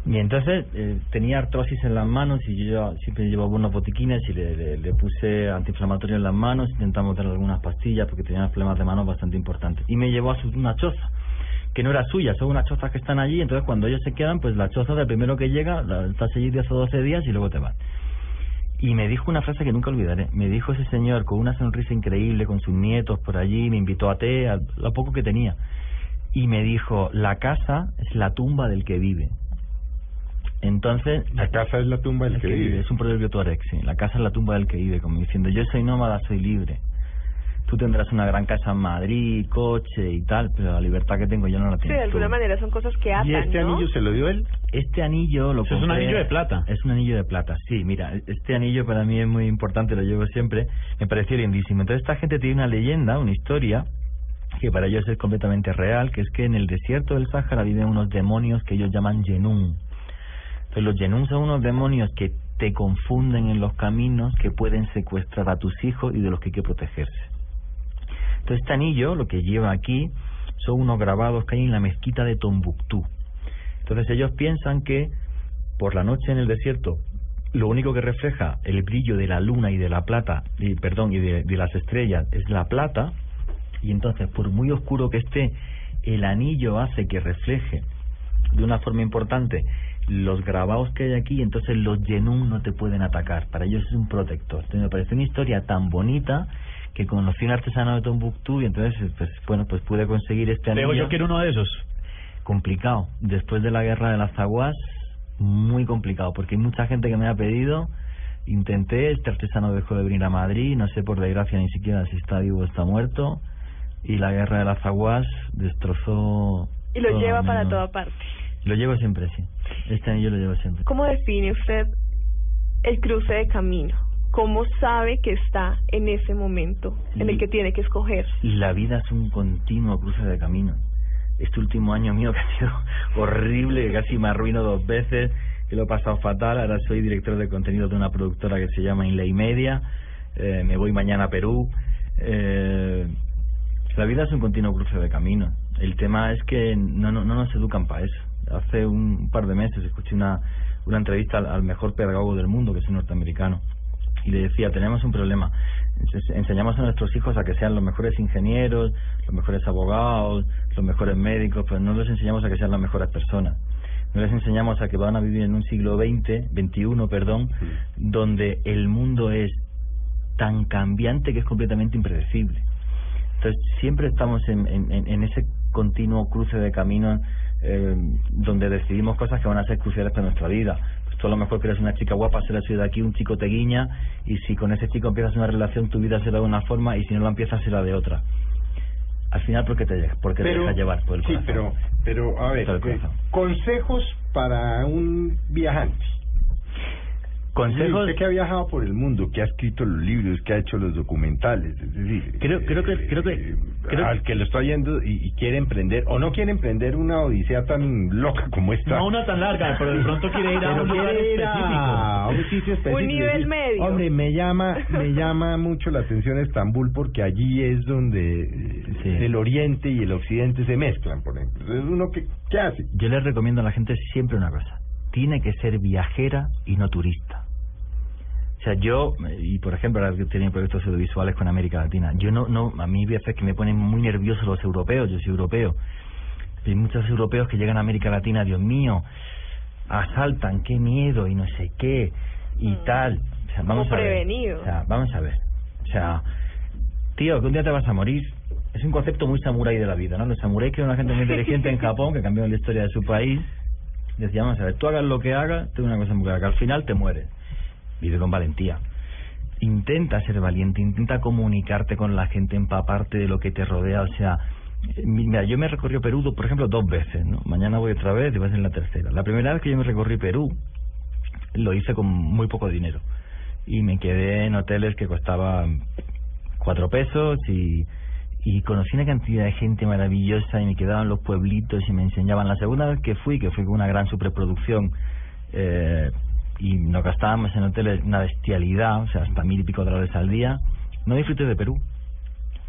Y entonces eh, tenía artrosis en las manos y yo siempre llevaba unos botiquines y le, puse antiinflamatorio en las manos, intentamos darle algunas pastillas porque tenía problemas de manos bastante importantes. Y me llevó a su, una choza, que no era suya, son unas chozas que están allí, entonces cuando ellos se quedan, pues la choza del primero que llega, la, estás allí 10 o 12 días y luego te vas. Y me dijo una frase que nunca olvidaré. Me dijo ese señor con una sonrisa increíble, con sus nietos por allí, me invitó a té, a lo poco que tenía. Y me dijo, la casa es la tumba del que vive. Entonces... La casa es la tumba del el que vive. Es un proverbio tuareg, sí. La casa es la tumba del que vive, como diciendo, yo soy nómada, soy libre. Tú tendrás una gran casa en Madrid, coche y tal, pero la libertad que tengo yo no la Sí, tengo. de alguna manera son cosas que atan, ¿no? se lo dio él? Este anillo lo Eso es un anillo de plata. Es un anillo de plata, sí. Mira, este anillo para mí es muy importante, lo llevo siempre. Me pareció lindísimo. Entonces esta gente tiene una leyenda, una historia, que para ellos es completamente real, que es que en el desierto del Sáhara viven unos demonios que ellos llaman Yenun. Entonces los Yenun unos demonios que te confunden en los caminos, que pueden secuestrar a tus hijos y de los que hay que protegerse. Entonces este anillo, lo que lleva aquí, son unos grabados que hay en la mezquita de Tombuctú. Entonces ellos piensan que por la noche en el desierto lo único que refleja el brillo de la luna y de la plata, y, perdón, y de, de las estrellas es la plata, y entonces por muy oscuro que esté, el anillo hace que refleje de una forma importante los grabados que hay aquí, entonces los Yenun no te pueden atacar. Para ellos es un protector. Entonces me pareció una historia tan bonita que conocí un artesano de Tombuctú y entonces, pues bueno, pues pude conseguir este anillo. Digo, yo quiero uno de esos. Complicado. Después de la guerra de las aguas, muy complicado, porque hay mucha gente que me ha pedido. Intenté, este artesano dejó de venir a Madrid, no sé por desgracia ni siquiera si está vivo o está muerto. Y la guerra de las aguas destrozó. Y lo lleva para toda parte. Lo llevo siempre, sí. Este anillo lo llevo siempre. ¿Cómo define usted el cruce de camino? ¿Cómo sabe que está en ese momento en el que tiene que escoger? La vida es un continuo cruce de camino. Este último año mío [LAUGHS] que ha sido horrible, que casi me arruino dos veces, que lo he pasado fatal. Ahora soy director de contenido de una productora que se llama Inlay Media. Eh, me voy mañana a Perú. Eh, la vida es un continuo cruce de camino. El tema es que no, no, no nos educan para eso. Hace un par de meses escuché una, una entrevista al, al mejor pedagogo del mundo, que es un norteamericano. y le decía, tenemos un problema. Ense- Enseñamos a nuestros hijos a que sean los mejores ingenieros, los mejores abogados, los mejores médicos, pero no les enseñamos a que sean las mejores personas. No les enseñamos a que van a vivir en un siglo XX, XXI, perdón, donde el mundo es tan cambiante que es completamente impredecible. Entonces, siempre estamos en, en- en ese continuo cruce de caminos eh, donde decidimos cosas que van a ser cruciales para nuestra vida. Pues tú a lo mejor quieres una chica guapa, será de aquí, un chico te guiña, y si con ese chico empiezas una relación, tu vida será de una forma, y si no la empiezas, será de otra. Al final, ¿por qué te, porque te dejas llevar por el sí, corazón? pero, pero a ver, eh, consejos para un viajante. Consejos- Usted que ha viajado por el mundo, que ha escrito los libros, que ha hecho los documentales, es decir, creo, creo que, creo que, creo al que lo está oyendo y, y quiere emprender, o no quiere emprender una odisea tan loca como esta. No una tan larga, pero de pronto quiere ir a [LAUGHS] Pero un lugar a específico. un sitio específico. Un nivel Decir, medio. Hombre, me llama, me [LAUGHS] llama mucho la atención Estambul porque allí es donde eh, el oriente y el occidente se mezclan, por ejemplo. Entonces, uno que, ¿qué hace? Yo les recomiendo a la gente siempre una cosa. Tiene que ser viajera y no turista. O sea, yo, y por ejemplo, ahora que tienen proyectos audiovisuales con América Latina, yo no, no, a mí veces que me ponen muy nerviosos los europeos, yo soy europeo. Hay muchos europeos que llegan a América Latina, Dios mío, asaltan, qué miedo y no sé qué, y tal. O sea, vamos Como a ver. O sea, vamos a ver. O sea, tío, que un día te vas a morir. Es un concepto muy samurái de la vida, ¿no? Los samuráis que eran una gente muy inteligente en Japón, que cambió la historia de su país. Decía, vamos a ver, tú hagas lo que hagas, tengo una cosa muy clara, que al final te mueres. Vive con valentía. Intenta ser valiente, intenta comunicarte con la gente, empaparte de lo que te rodea, o sea... eh, Mira, yo me he recorrido Perú, por ejemplo, dos veces. Mañana voy otra vez y va a la tercera. La primera vez que yo me recorrí Perú, lo hice con muy poco dinero. Y me quedé en hoteles que costaban cuatro pesos y, y conocí una cantidad de gente maravillosa y me quedaban los pueblitos y me enseñaban. La segunda vez que fui, que fui con una gran superproducción, eh, y nos gastábamos en hoteles una bestialidad, o sea, hasta mil y pico dólares al día, no disfruté de Perú.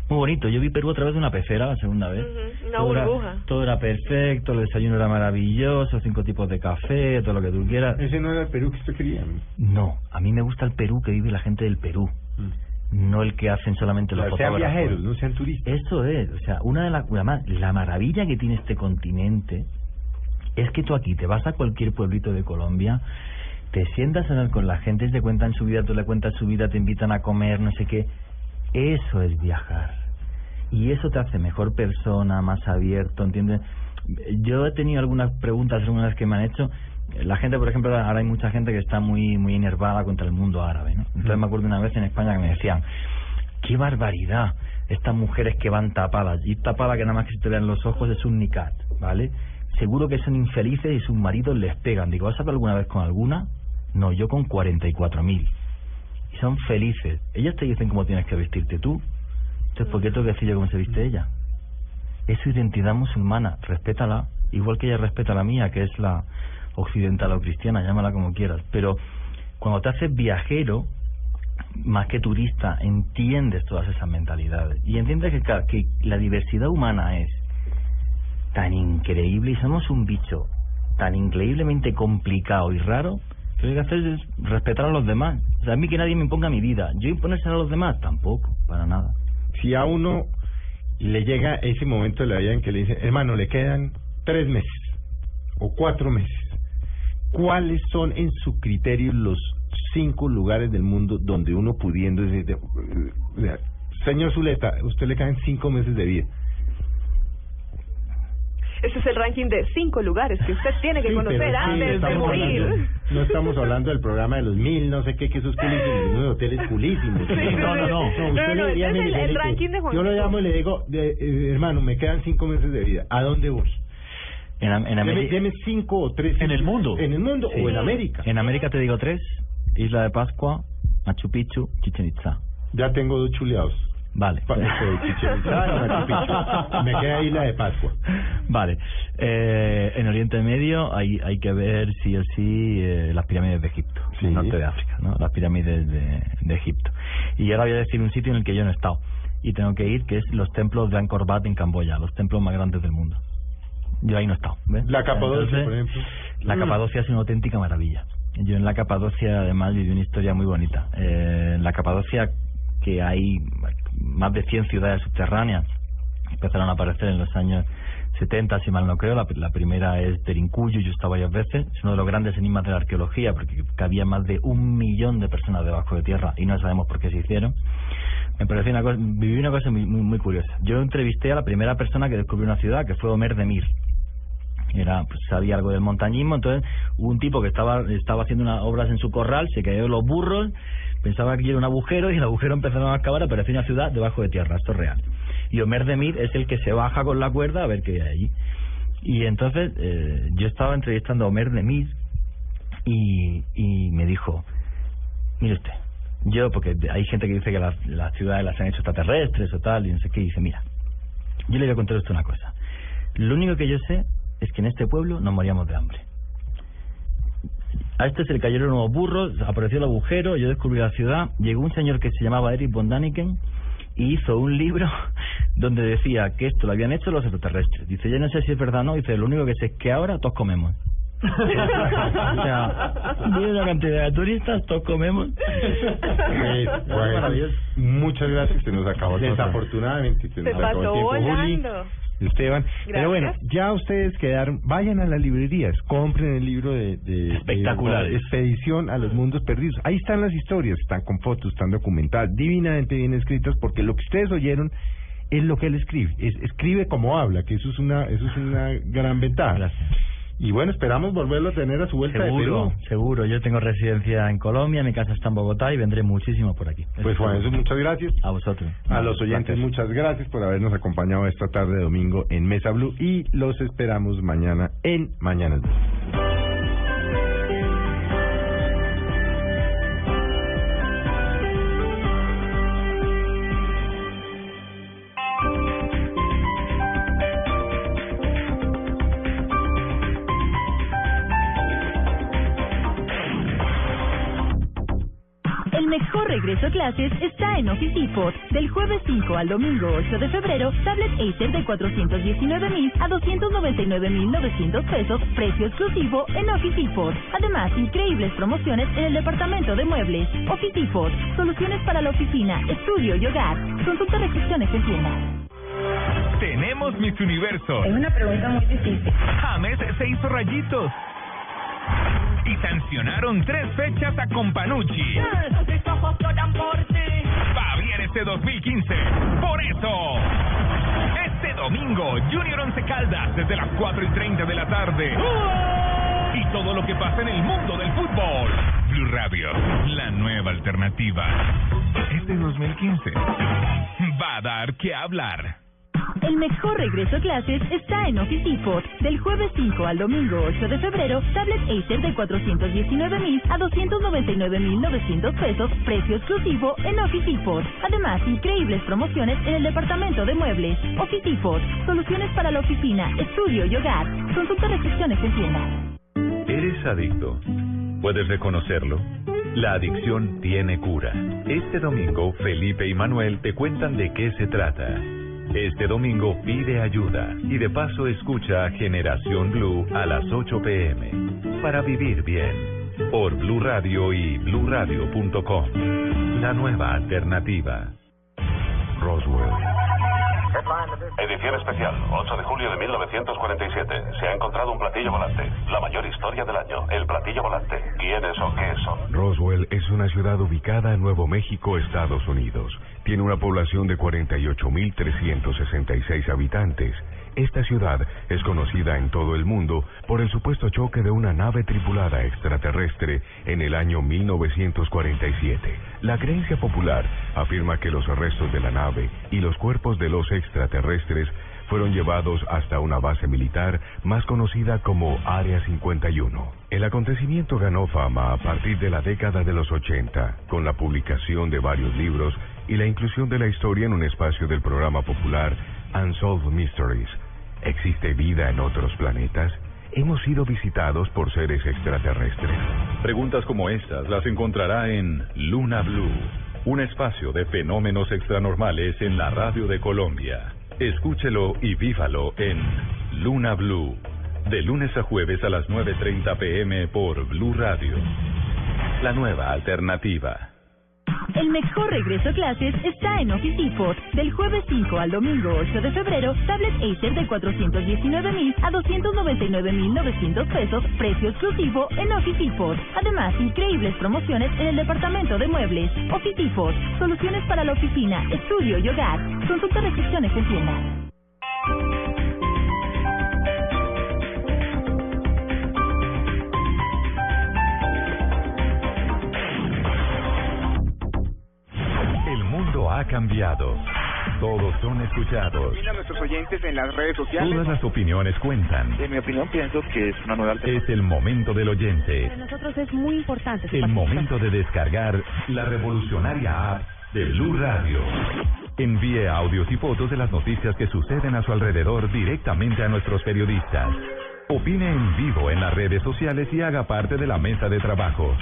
Muy bonito, yo vi Perú a través de una pecera la segunda vez. Una todo, burbuja. era, todo era perfecto, el desayuno era maravilloso, cinco tipos de café, todo lo que tú quieras. Ese no era el Perú que usted quería. No, a mí me gusta el Perú que vive la gente del Perú, no el que hacen solamente los O sea, sean fotógrafos. viajeros, no sean turistas. Eso es, o sea, una de las además, la maravilla que tiene este continente es que tú aquí te vas a cualquier pueblito de Colombia, te sientas a hablar con la gente, te cuentan su vida, tú le cuentas su vida, te invitan a comer, no sé qué. Eso es viajar. Y eso te hace mejor persona, más abierto, ¿entiendes? Yo he tenido algunas preguntas algunas que me han hecho. La gente, por ejemplo, ahora hay mucha gente que está muy muy enervada contra el mundo árabe, ¿no? Entonces me acuerdo una vez en España que me decían, ¡qué barbaridad! Estas mujeres que van tapadas, y tapada que nada más que se te vean los ojos es un niqab, ¿vale? Seguro que son infelices y sus maridos les pegan. Digo, ¿has hablado alguna vez con alguna? No, yo con 44.000. Y son felices. Ellas te dicen cómo tienes que vestirte tú. Entonces, ¿por qué tengo que decir yo cómo se viste ella? Es su identidad musulmana, respétala, igual que ella respeta la mía, que es la occidental o cristiana, llámala como quieras. Pero cuando te haces viajero, más que turista, entiendes todas esas mentalidades. Y entiendes que, que la diversidad humana es tan increíble y somos un bicho tan increíblemente complicado y raro que hay que hacer es respetar a los demás. O sea, a mí que nadie me imponga mi vida. Yo imponerse a los demás, tampoco, para nada. Si a uno le llega ese momento de la vida en que le dicen, hermano, le quedan tres meses o cuatro meses, ¿cuáles son en su criterio los cinco lugares del mundo donde uno pudiendo decir, señor Zuleta, usted le caen cinco meses de vida? Ese es el ranking de cinco lugares que usted tiene que Sí, conocer antes de morir. hablando- no estamos hablando del programa de los mil, no sé qué, que esos culísimos, unos hoteles culísimos. Sí, no, no, no. no, usted no, diría, ese es el- el ranking de Juan Yo lo llamo y le digo, de- eh, hermano, me quedan cinco meses de vida. ¿A dónde voy? En, en Deme, América. deme cinco o tres. En el mundo. En el mundo Sí. o en América. En América te digo tres: Isla de Pascua, Machu Picchu, Chichen Itza. Ya tengo dos chuleados. Vale. Picchu. [LAUGHS] [LAUGHS] Me queda Isla de Pascua. Vale. Eh, en Oriente Medio hay, hay que ver sí o sí eh, las pirámides de Egipto, el norte de África, ¿no? Las pirámides de, de Egipto. Y ahora voy a decir un sitio en el que yo no he estado y tengo que ir, que es los templos de Angkor Wat en Camboya, los templos más grandes del mundo. Yo ahí no he estado. ¿ves? La Capadocia, Entonces, por ejemplo. La. Capadocia es una auténtica maravilla. Yo en la Capadocia además viví una historia muy bonita. Eh, en la Capadocia que hay más de 100 ciudades subterráneas, empezaron a aparecer en los años 70, si mal no creo. La, la primera es Terincuyo, yo he estado varias veces. Es uno de los grandes enigmas de la arqueología, porque había más de un millón de personas debajo de tierra y no sabemos por qué se hicieron. Me pareció una cosa, viví una cosa muy, muy, muy curiosa. Yo entrevisté a la primera persona que descubrió una ciudad, que fue Homer de Mir. Era, pues, sabía algo del montañismo, entonces un tipo que estaba, estaba haciendo unas obras en su corral, se cayó los burros, pensaba que era un agujero y el agujero empezaron a excavar, apareció una ciudad debajo de tierra, esto es real. Y Homer de Mir es el que se baja con la cuerda a ver qué hay allí. Y entonces eh, yo estaba entrevistando a Homer de Mir y, y me dijo, mire usted, yo, porque hay gente que dice que las, las ciudades las han hecho extraterrestres o tal, y no sé qué, y dice, mira, yo le voy a contar usted una cosa. Lo único que yo sé es que en este pueblo nos moríamos de hambre. A este se le cayeron unos burros, apareció el agujero, yo descubrí la ciudad, llegó un señor que se llamaba Eric von Daniken y hizo un libro [LAUGHS] donde decía que esto lo habían hecho los extraterrestres. Dice, yo no sé si es verdad o no, dice, lo único que sé es que ahora todos comemos. [LAUGHS] o sea, viene una cantidad de turistas, todos comemos. Eh, bueno, muchas gracias, se nos acabó. Desafortunadamente se nos Se acabó el pasó tiempo, Juli. Esteban, pero bueno, Gracias. ya ustedes quedaron, vayan a las librerías, compren el libro de, de- Espectaculares. de Expedición a los Mundos Perdidos. Ahí están las historias, están con fotos, están documentadas, divinamente bien escritas, porque lo que ustedes oyeron es lo que él escribe, es, escribe como habla, que eso es una, eso es una gran ventaja. Y bueno, esperamos volverlo a tener a su vuelta de Perú. seguro. Yo tengo residencia en Colombia, mi casa está en Bogotá y vendré muchísimo por aquí. Pues Juan, eso muchas gracias. A vosotros. A los oyentes, muchas gracias por habernos acompañado esta tarde de domingo en Mesa Blue y los esperamos mañana en Mañana Blue. Regreso a clases está en Office Depot. Del jueves 5 al domingo 8 de febrero, tablet Acer de 419 mil a 299 mil 900 pesos, precio exclusivo en Office Depot. Además, increíbles promociones en el departamento de muebles. Office Depot, soluciones para la oficina, estudio y hogar. Consulta restricciones en tienda. Tenemos Miss Universo. Es una pregunta muy difícil. James se hizo rayitos. Y sancionaron tres fechas a Companucci. Va bien este 2015. Por eso, este domingo, Junior Once Caldas, desde las 4 y 30 de la tarde. Y todo lo que pasa en el mundo del fútbol. Blue Radio, la nueva alternativa. Este 2015 va a dar que hablar. El mejor regreso a clases está en Office Depot. Del jueves 5 al domingo 8 de febrero, tablet Acer de 419 mil a 299 mil 900 pesos, precio exclusivo en Office Depot. Además, increíbles promociones en el departamento de muebles. Office Depot, soluciones para la oficina, estudio y hogar. Consulta restricciones en tienda. ¿Eres adicto? ¿Puedes reconocerlo? La adicción tiene cura. Este domingo, Felipe y Manuel te cuentan de qué se trata. Este domingo pide ayuda y de paso escucha Generación Blue a las 8 pm para vivir bien por Blue Radio y bluradio.com. La nueva alternativa. Roswell. Edición especial, 8 de julio de 1947. Se ha encontrado un platillo volante. La mayor historia del año, el platillo volante. ¿Quiénes o qué son? Roswell es una ciudad ubicada en Nuevo México, Estados Unidos. Tiene una población de 48.366 habitantes. Esta ciudad es conocida en todo el mundo por el supuesto choque de una nave tripulada extraterrestre en el año 1947. La creencia popular afirma que los restos de la nave y los cuerpos de los extraterrestres fueron llevados hasta una base militar más conocida como Área 51. El acontecimiento ganó fama a partir de la década de los 80, con la publicación de varios libros y la inclusión de la historia en un espacio del programa popular Unsolved Mysteries. ¿Existe vida en otros planetas? ¿Hemos sido visitados por seres extraterrestres? Preguntas como estas las encontrará en Luna Blue, un espacio de fenómenos extranormales en la radio de Colombia. Escúchelo y vívalo en Luna Blue, de lunes a jueves a las 9.30 pm por Blue Radio la nueva alternativa. El mejor regreso a clases está en Office Depot. Del jueves 5 al domingo 8 de febrero, tablet Acer de 419 mil a 299 mil 900 pesos, precio exclusivo en Office Depot. Además, increíbles promociones en el departamento de muebles. Office Depot, soluciones para la oficina, estudio y hogar. Consulta restricciones en tienda. Mundo ha cambiado. Todos son escuchados. Nuestros oyentes en las redes sociales. Todas las opiniones cuentan. En mi opinión, pienso que es una nueva alternativa. Es el momento del oyente. Para nosotros es muy importante. El momento de descargar la revolucionaria app de Blue Radio. Envíe audios y fotos de las noticias que suceden a su alrededor directamente a nuestros periodistas. Opine en vivo en las redes sociales y haga parte de la mesa de trabajo.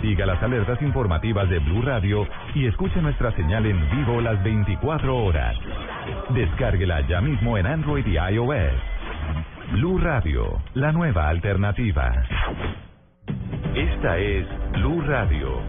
Siga las alertas informativas de Blue Radio y escuche nuestra señal en vivo las 24 horas. Descárguela ya mismo en Android y iOS. Blue Radio, la nueva alternativa. Esta es Blue Radio.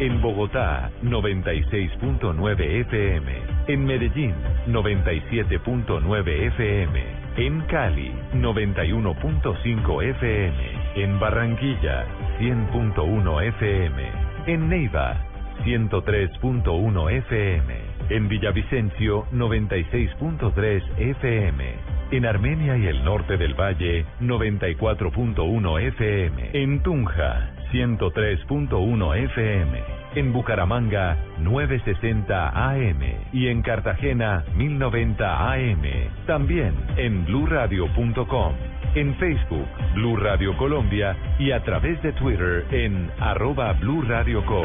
En Bogotá, 96.9 FM. En Medellín, 97.9 FM. En Cali, 91.5 FM. En Barranquilla, 100.1 FM. En Neiva, 103.1 FM. En Villavicencio, 96.3 FM. En Armenia y el norte del Valle, 94.1 FM. En Tunja, 103.1 FM. En Bucaramanga, 960 AM. Y en Cartagena, 1090 AM. También en bluradio.com. En Facebook, Blue Radio Colombia. Y a través de Twitter en arroba Co.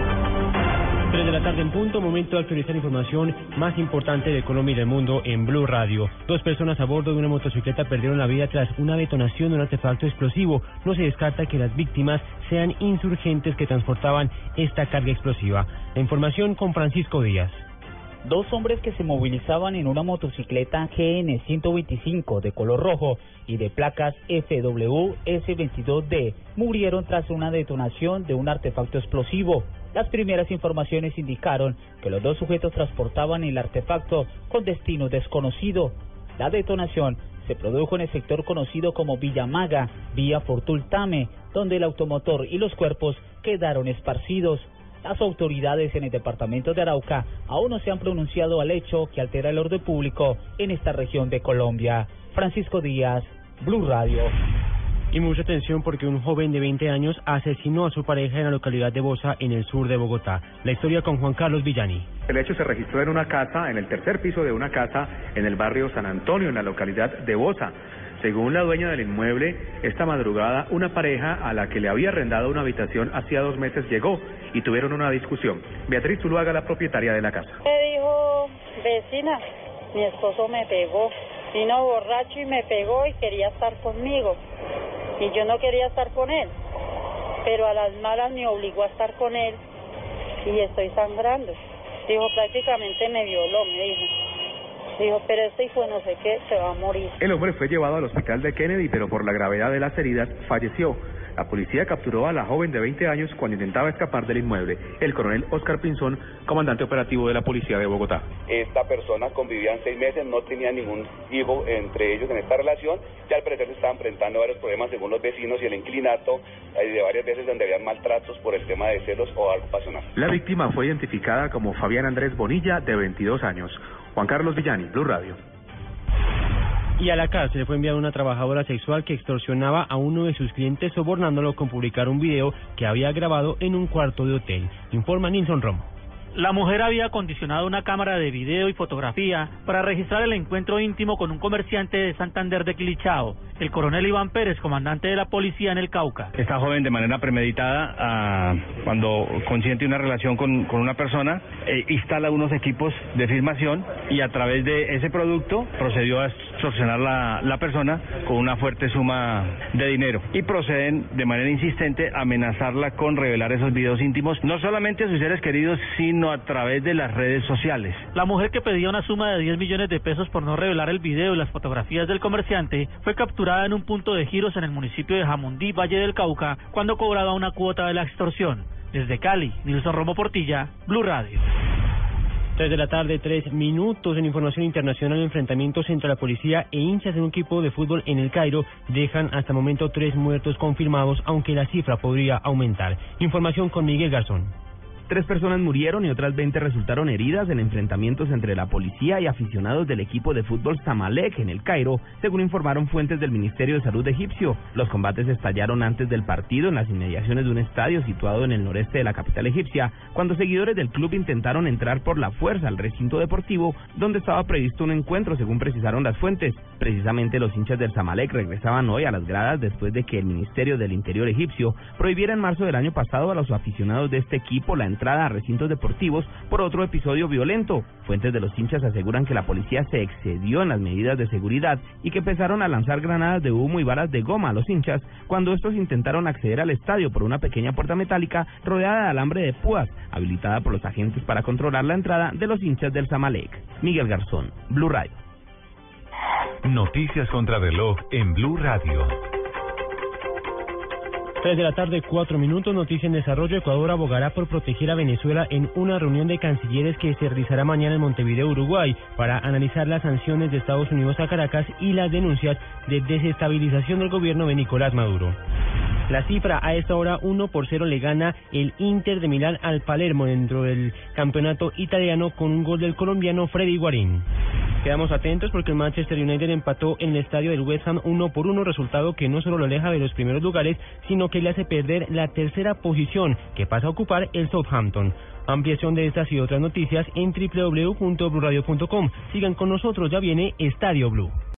3 de la tarde en punto, momento de actualizar información más importante de Colombia y del mundo en Blue Radio. Dos personas a bordo de una motocicleta perdieron la vida tras una detonación de un artefacto explosivo. No se descarta que las víctimas sean insurgentes que transportaban esta carga explosiva. La información con Francisco Díaz. Dos hombres que se movilizaban en una motocicleta GN 125 de color rojo y de placas FWS22D murieron tras una detonación de un artefacto explosivo. Las primeras informaciones indicaron que los dos sujetos transportaban el artefacto con destino desconocido. La detonación se produjo en el sector conocido como Villamaga, vía Fortultame, donde el automotor y los cuerpos quedaron esparcidos. Las autoridades en el departamento de Arauca aún no se han pronunciado al hecho que altera el orden público en esta región de Colombia. Francisco Díaz, Blue Radio. Y mucha atención porque un joven de 20 años asesinó a su pareja en la localidad de Bosa, en el sur de Bogotá. La historia con Juan Carlos Villani. El hecho se registró en una casa, en el tercer piso de una casa en el barrio San Antonio, en la localidad de Bosa. Según la dueña del inmueble, esta madrugada una pareja a la que le había arrendado una habitación hacía dos meses llegó y tuvieron una discusión. Beatriz Zuluaga, la propietaria de la casa. Me dijo, vecina, mi esposo me pegó, vino borracho y me pegó y quería estar conmigo. Y yo no quería estar con él, pero a las malas me obligó a estar con él y estoy sangrando. Dijo, prácticamente me violó, me dijo. Dijo, pero este hijo no sé qué, se va a morir. El hombre fue llevado al hospital de Kennedy, pero por la gravedad de las heridas falleció. La policía capturó a la joven de 20 años cuando intentaba escapar del inmueble. El coronel Oscar Pinzón, comandante operativo de la policía de Bogotá. Esta persona convivían seis meses, no tenía ningún hijo entre ellos en esta relación. Ya al parecer se estaban enfrentando varios problemas según los vecinos y el inclinato eh, de varias veces donde habían maltratos por el tema de celos o algo pasional. La víctima fue identificada como Fabián Andrés Bonilla, de 22 años. Juan Carlos Villani, Blue Radio. Y a la cárcel fue enviada una trabajadora sexual que extorsionaba a uno de sus clientes sobornándolo con publicar un video que había grabado en un cuarto de hotel. Informa Nilson Romo. La mujer había acondicionado una cámara de video y fotografía para registrar el encuentro íntimo con un comerciante de Santander de Quilichao, el coronel Iván Pérez, comandante de la policía en el Cauca. Esta joven de manera premeditada, ah, cuando consiente una relación con, con una persona, eh, instala unos equipos de filmación y a través de ese producto procedió a extorsionar la, la persona con una fuerte suma de dinero y proceden de manera insistente a amenazarla con revelar esos videos íntimos, no solamente a sus seres queridos, sino a través de las redes sociales. La mujer que pedía una suma de 10 millones de pesos por no revelar el video y las fotografías del comerciante fue capturada en un punto de giros en el municipio de Jamundí, Valle del Cauca, cuando cobraba una cuota de la extorsión. Desde Cali, Nilson Romo Portilla, Blue Radio. 3 de la tarde, tres minutos en información internacional. Enfrentamientos entre la policía e hinchas de un equipo de fútbol en el Cairo dejan hasta el momento tres muertos confirmados, aunque la cifra podría aumentar. Información con Miguel Garzón. Tres personas murieron y otras 20 resultaron heridas en enfrentamientos entre la policía y aficionados del equipo de fútbol Zamalek en el Cairo, según informaron fuentes del Ministerio de Salud egipcio. Los combates estallaron antes del partido en las inmediaciones de un estadio situado en el noreste de la capital egipcia, cuando seguidores del club intentaron entrar por la fuerza al recinto deportivo donde estaba previsto un encuentro, según precisaron las fuentes. Precisamente los hinchas del Zamalek regresaban hoy a las gradas después de que el Ministerio del Interior egipcio prohibiera en marzo del año pasado a los aficionados de este equipo la entrada a recintos deportivos por otro episodio violento. Fuentes de los hinchas aseguran que la policía se excedió en las medidas de seguridad y que empezaron a lanzar granadas de humo y varas de goma a los hinchas cuando estos intentaron acceder al estadio por una pequeña puerta metálica rodeada de alambre de púas, habilitada por los agentes para controlar la entrada de los hinchas del Zamalek. Miguel Garzón, Blue Radio. Noticias contra reloj en Blue Radio. 3 de la tarde, 4 minutos. Noticia en desarrollo. Ecuador abogará por proteger a Venezuela en una reunión de cancilleres que se realizará mañana en Montevideo, Uruguay, para analizar las sanciones de Estados Unidos a Caracas y las denuncias de desestabilización del gobierno de Nicolás Maduro. La cifra a esta hora 1 por 0 le gana el Inter de Milán al Palermo dentro del campeonato italiano con un gol del colombiano Freddy Guarín. Quedamos atentos porque el Manchester United empató en el estadio del West Ham 1 por 1, resultado que no solo lo aleja de los primeros lugares, sino que le hace perder la tercera posición que pasa a ocupar el Southampton. Ampliación de estas y otras noticias en www.bluradio.com. Sigan con nosotros, ya viene Estadio Blue.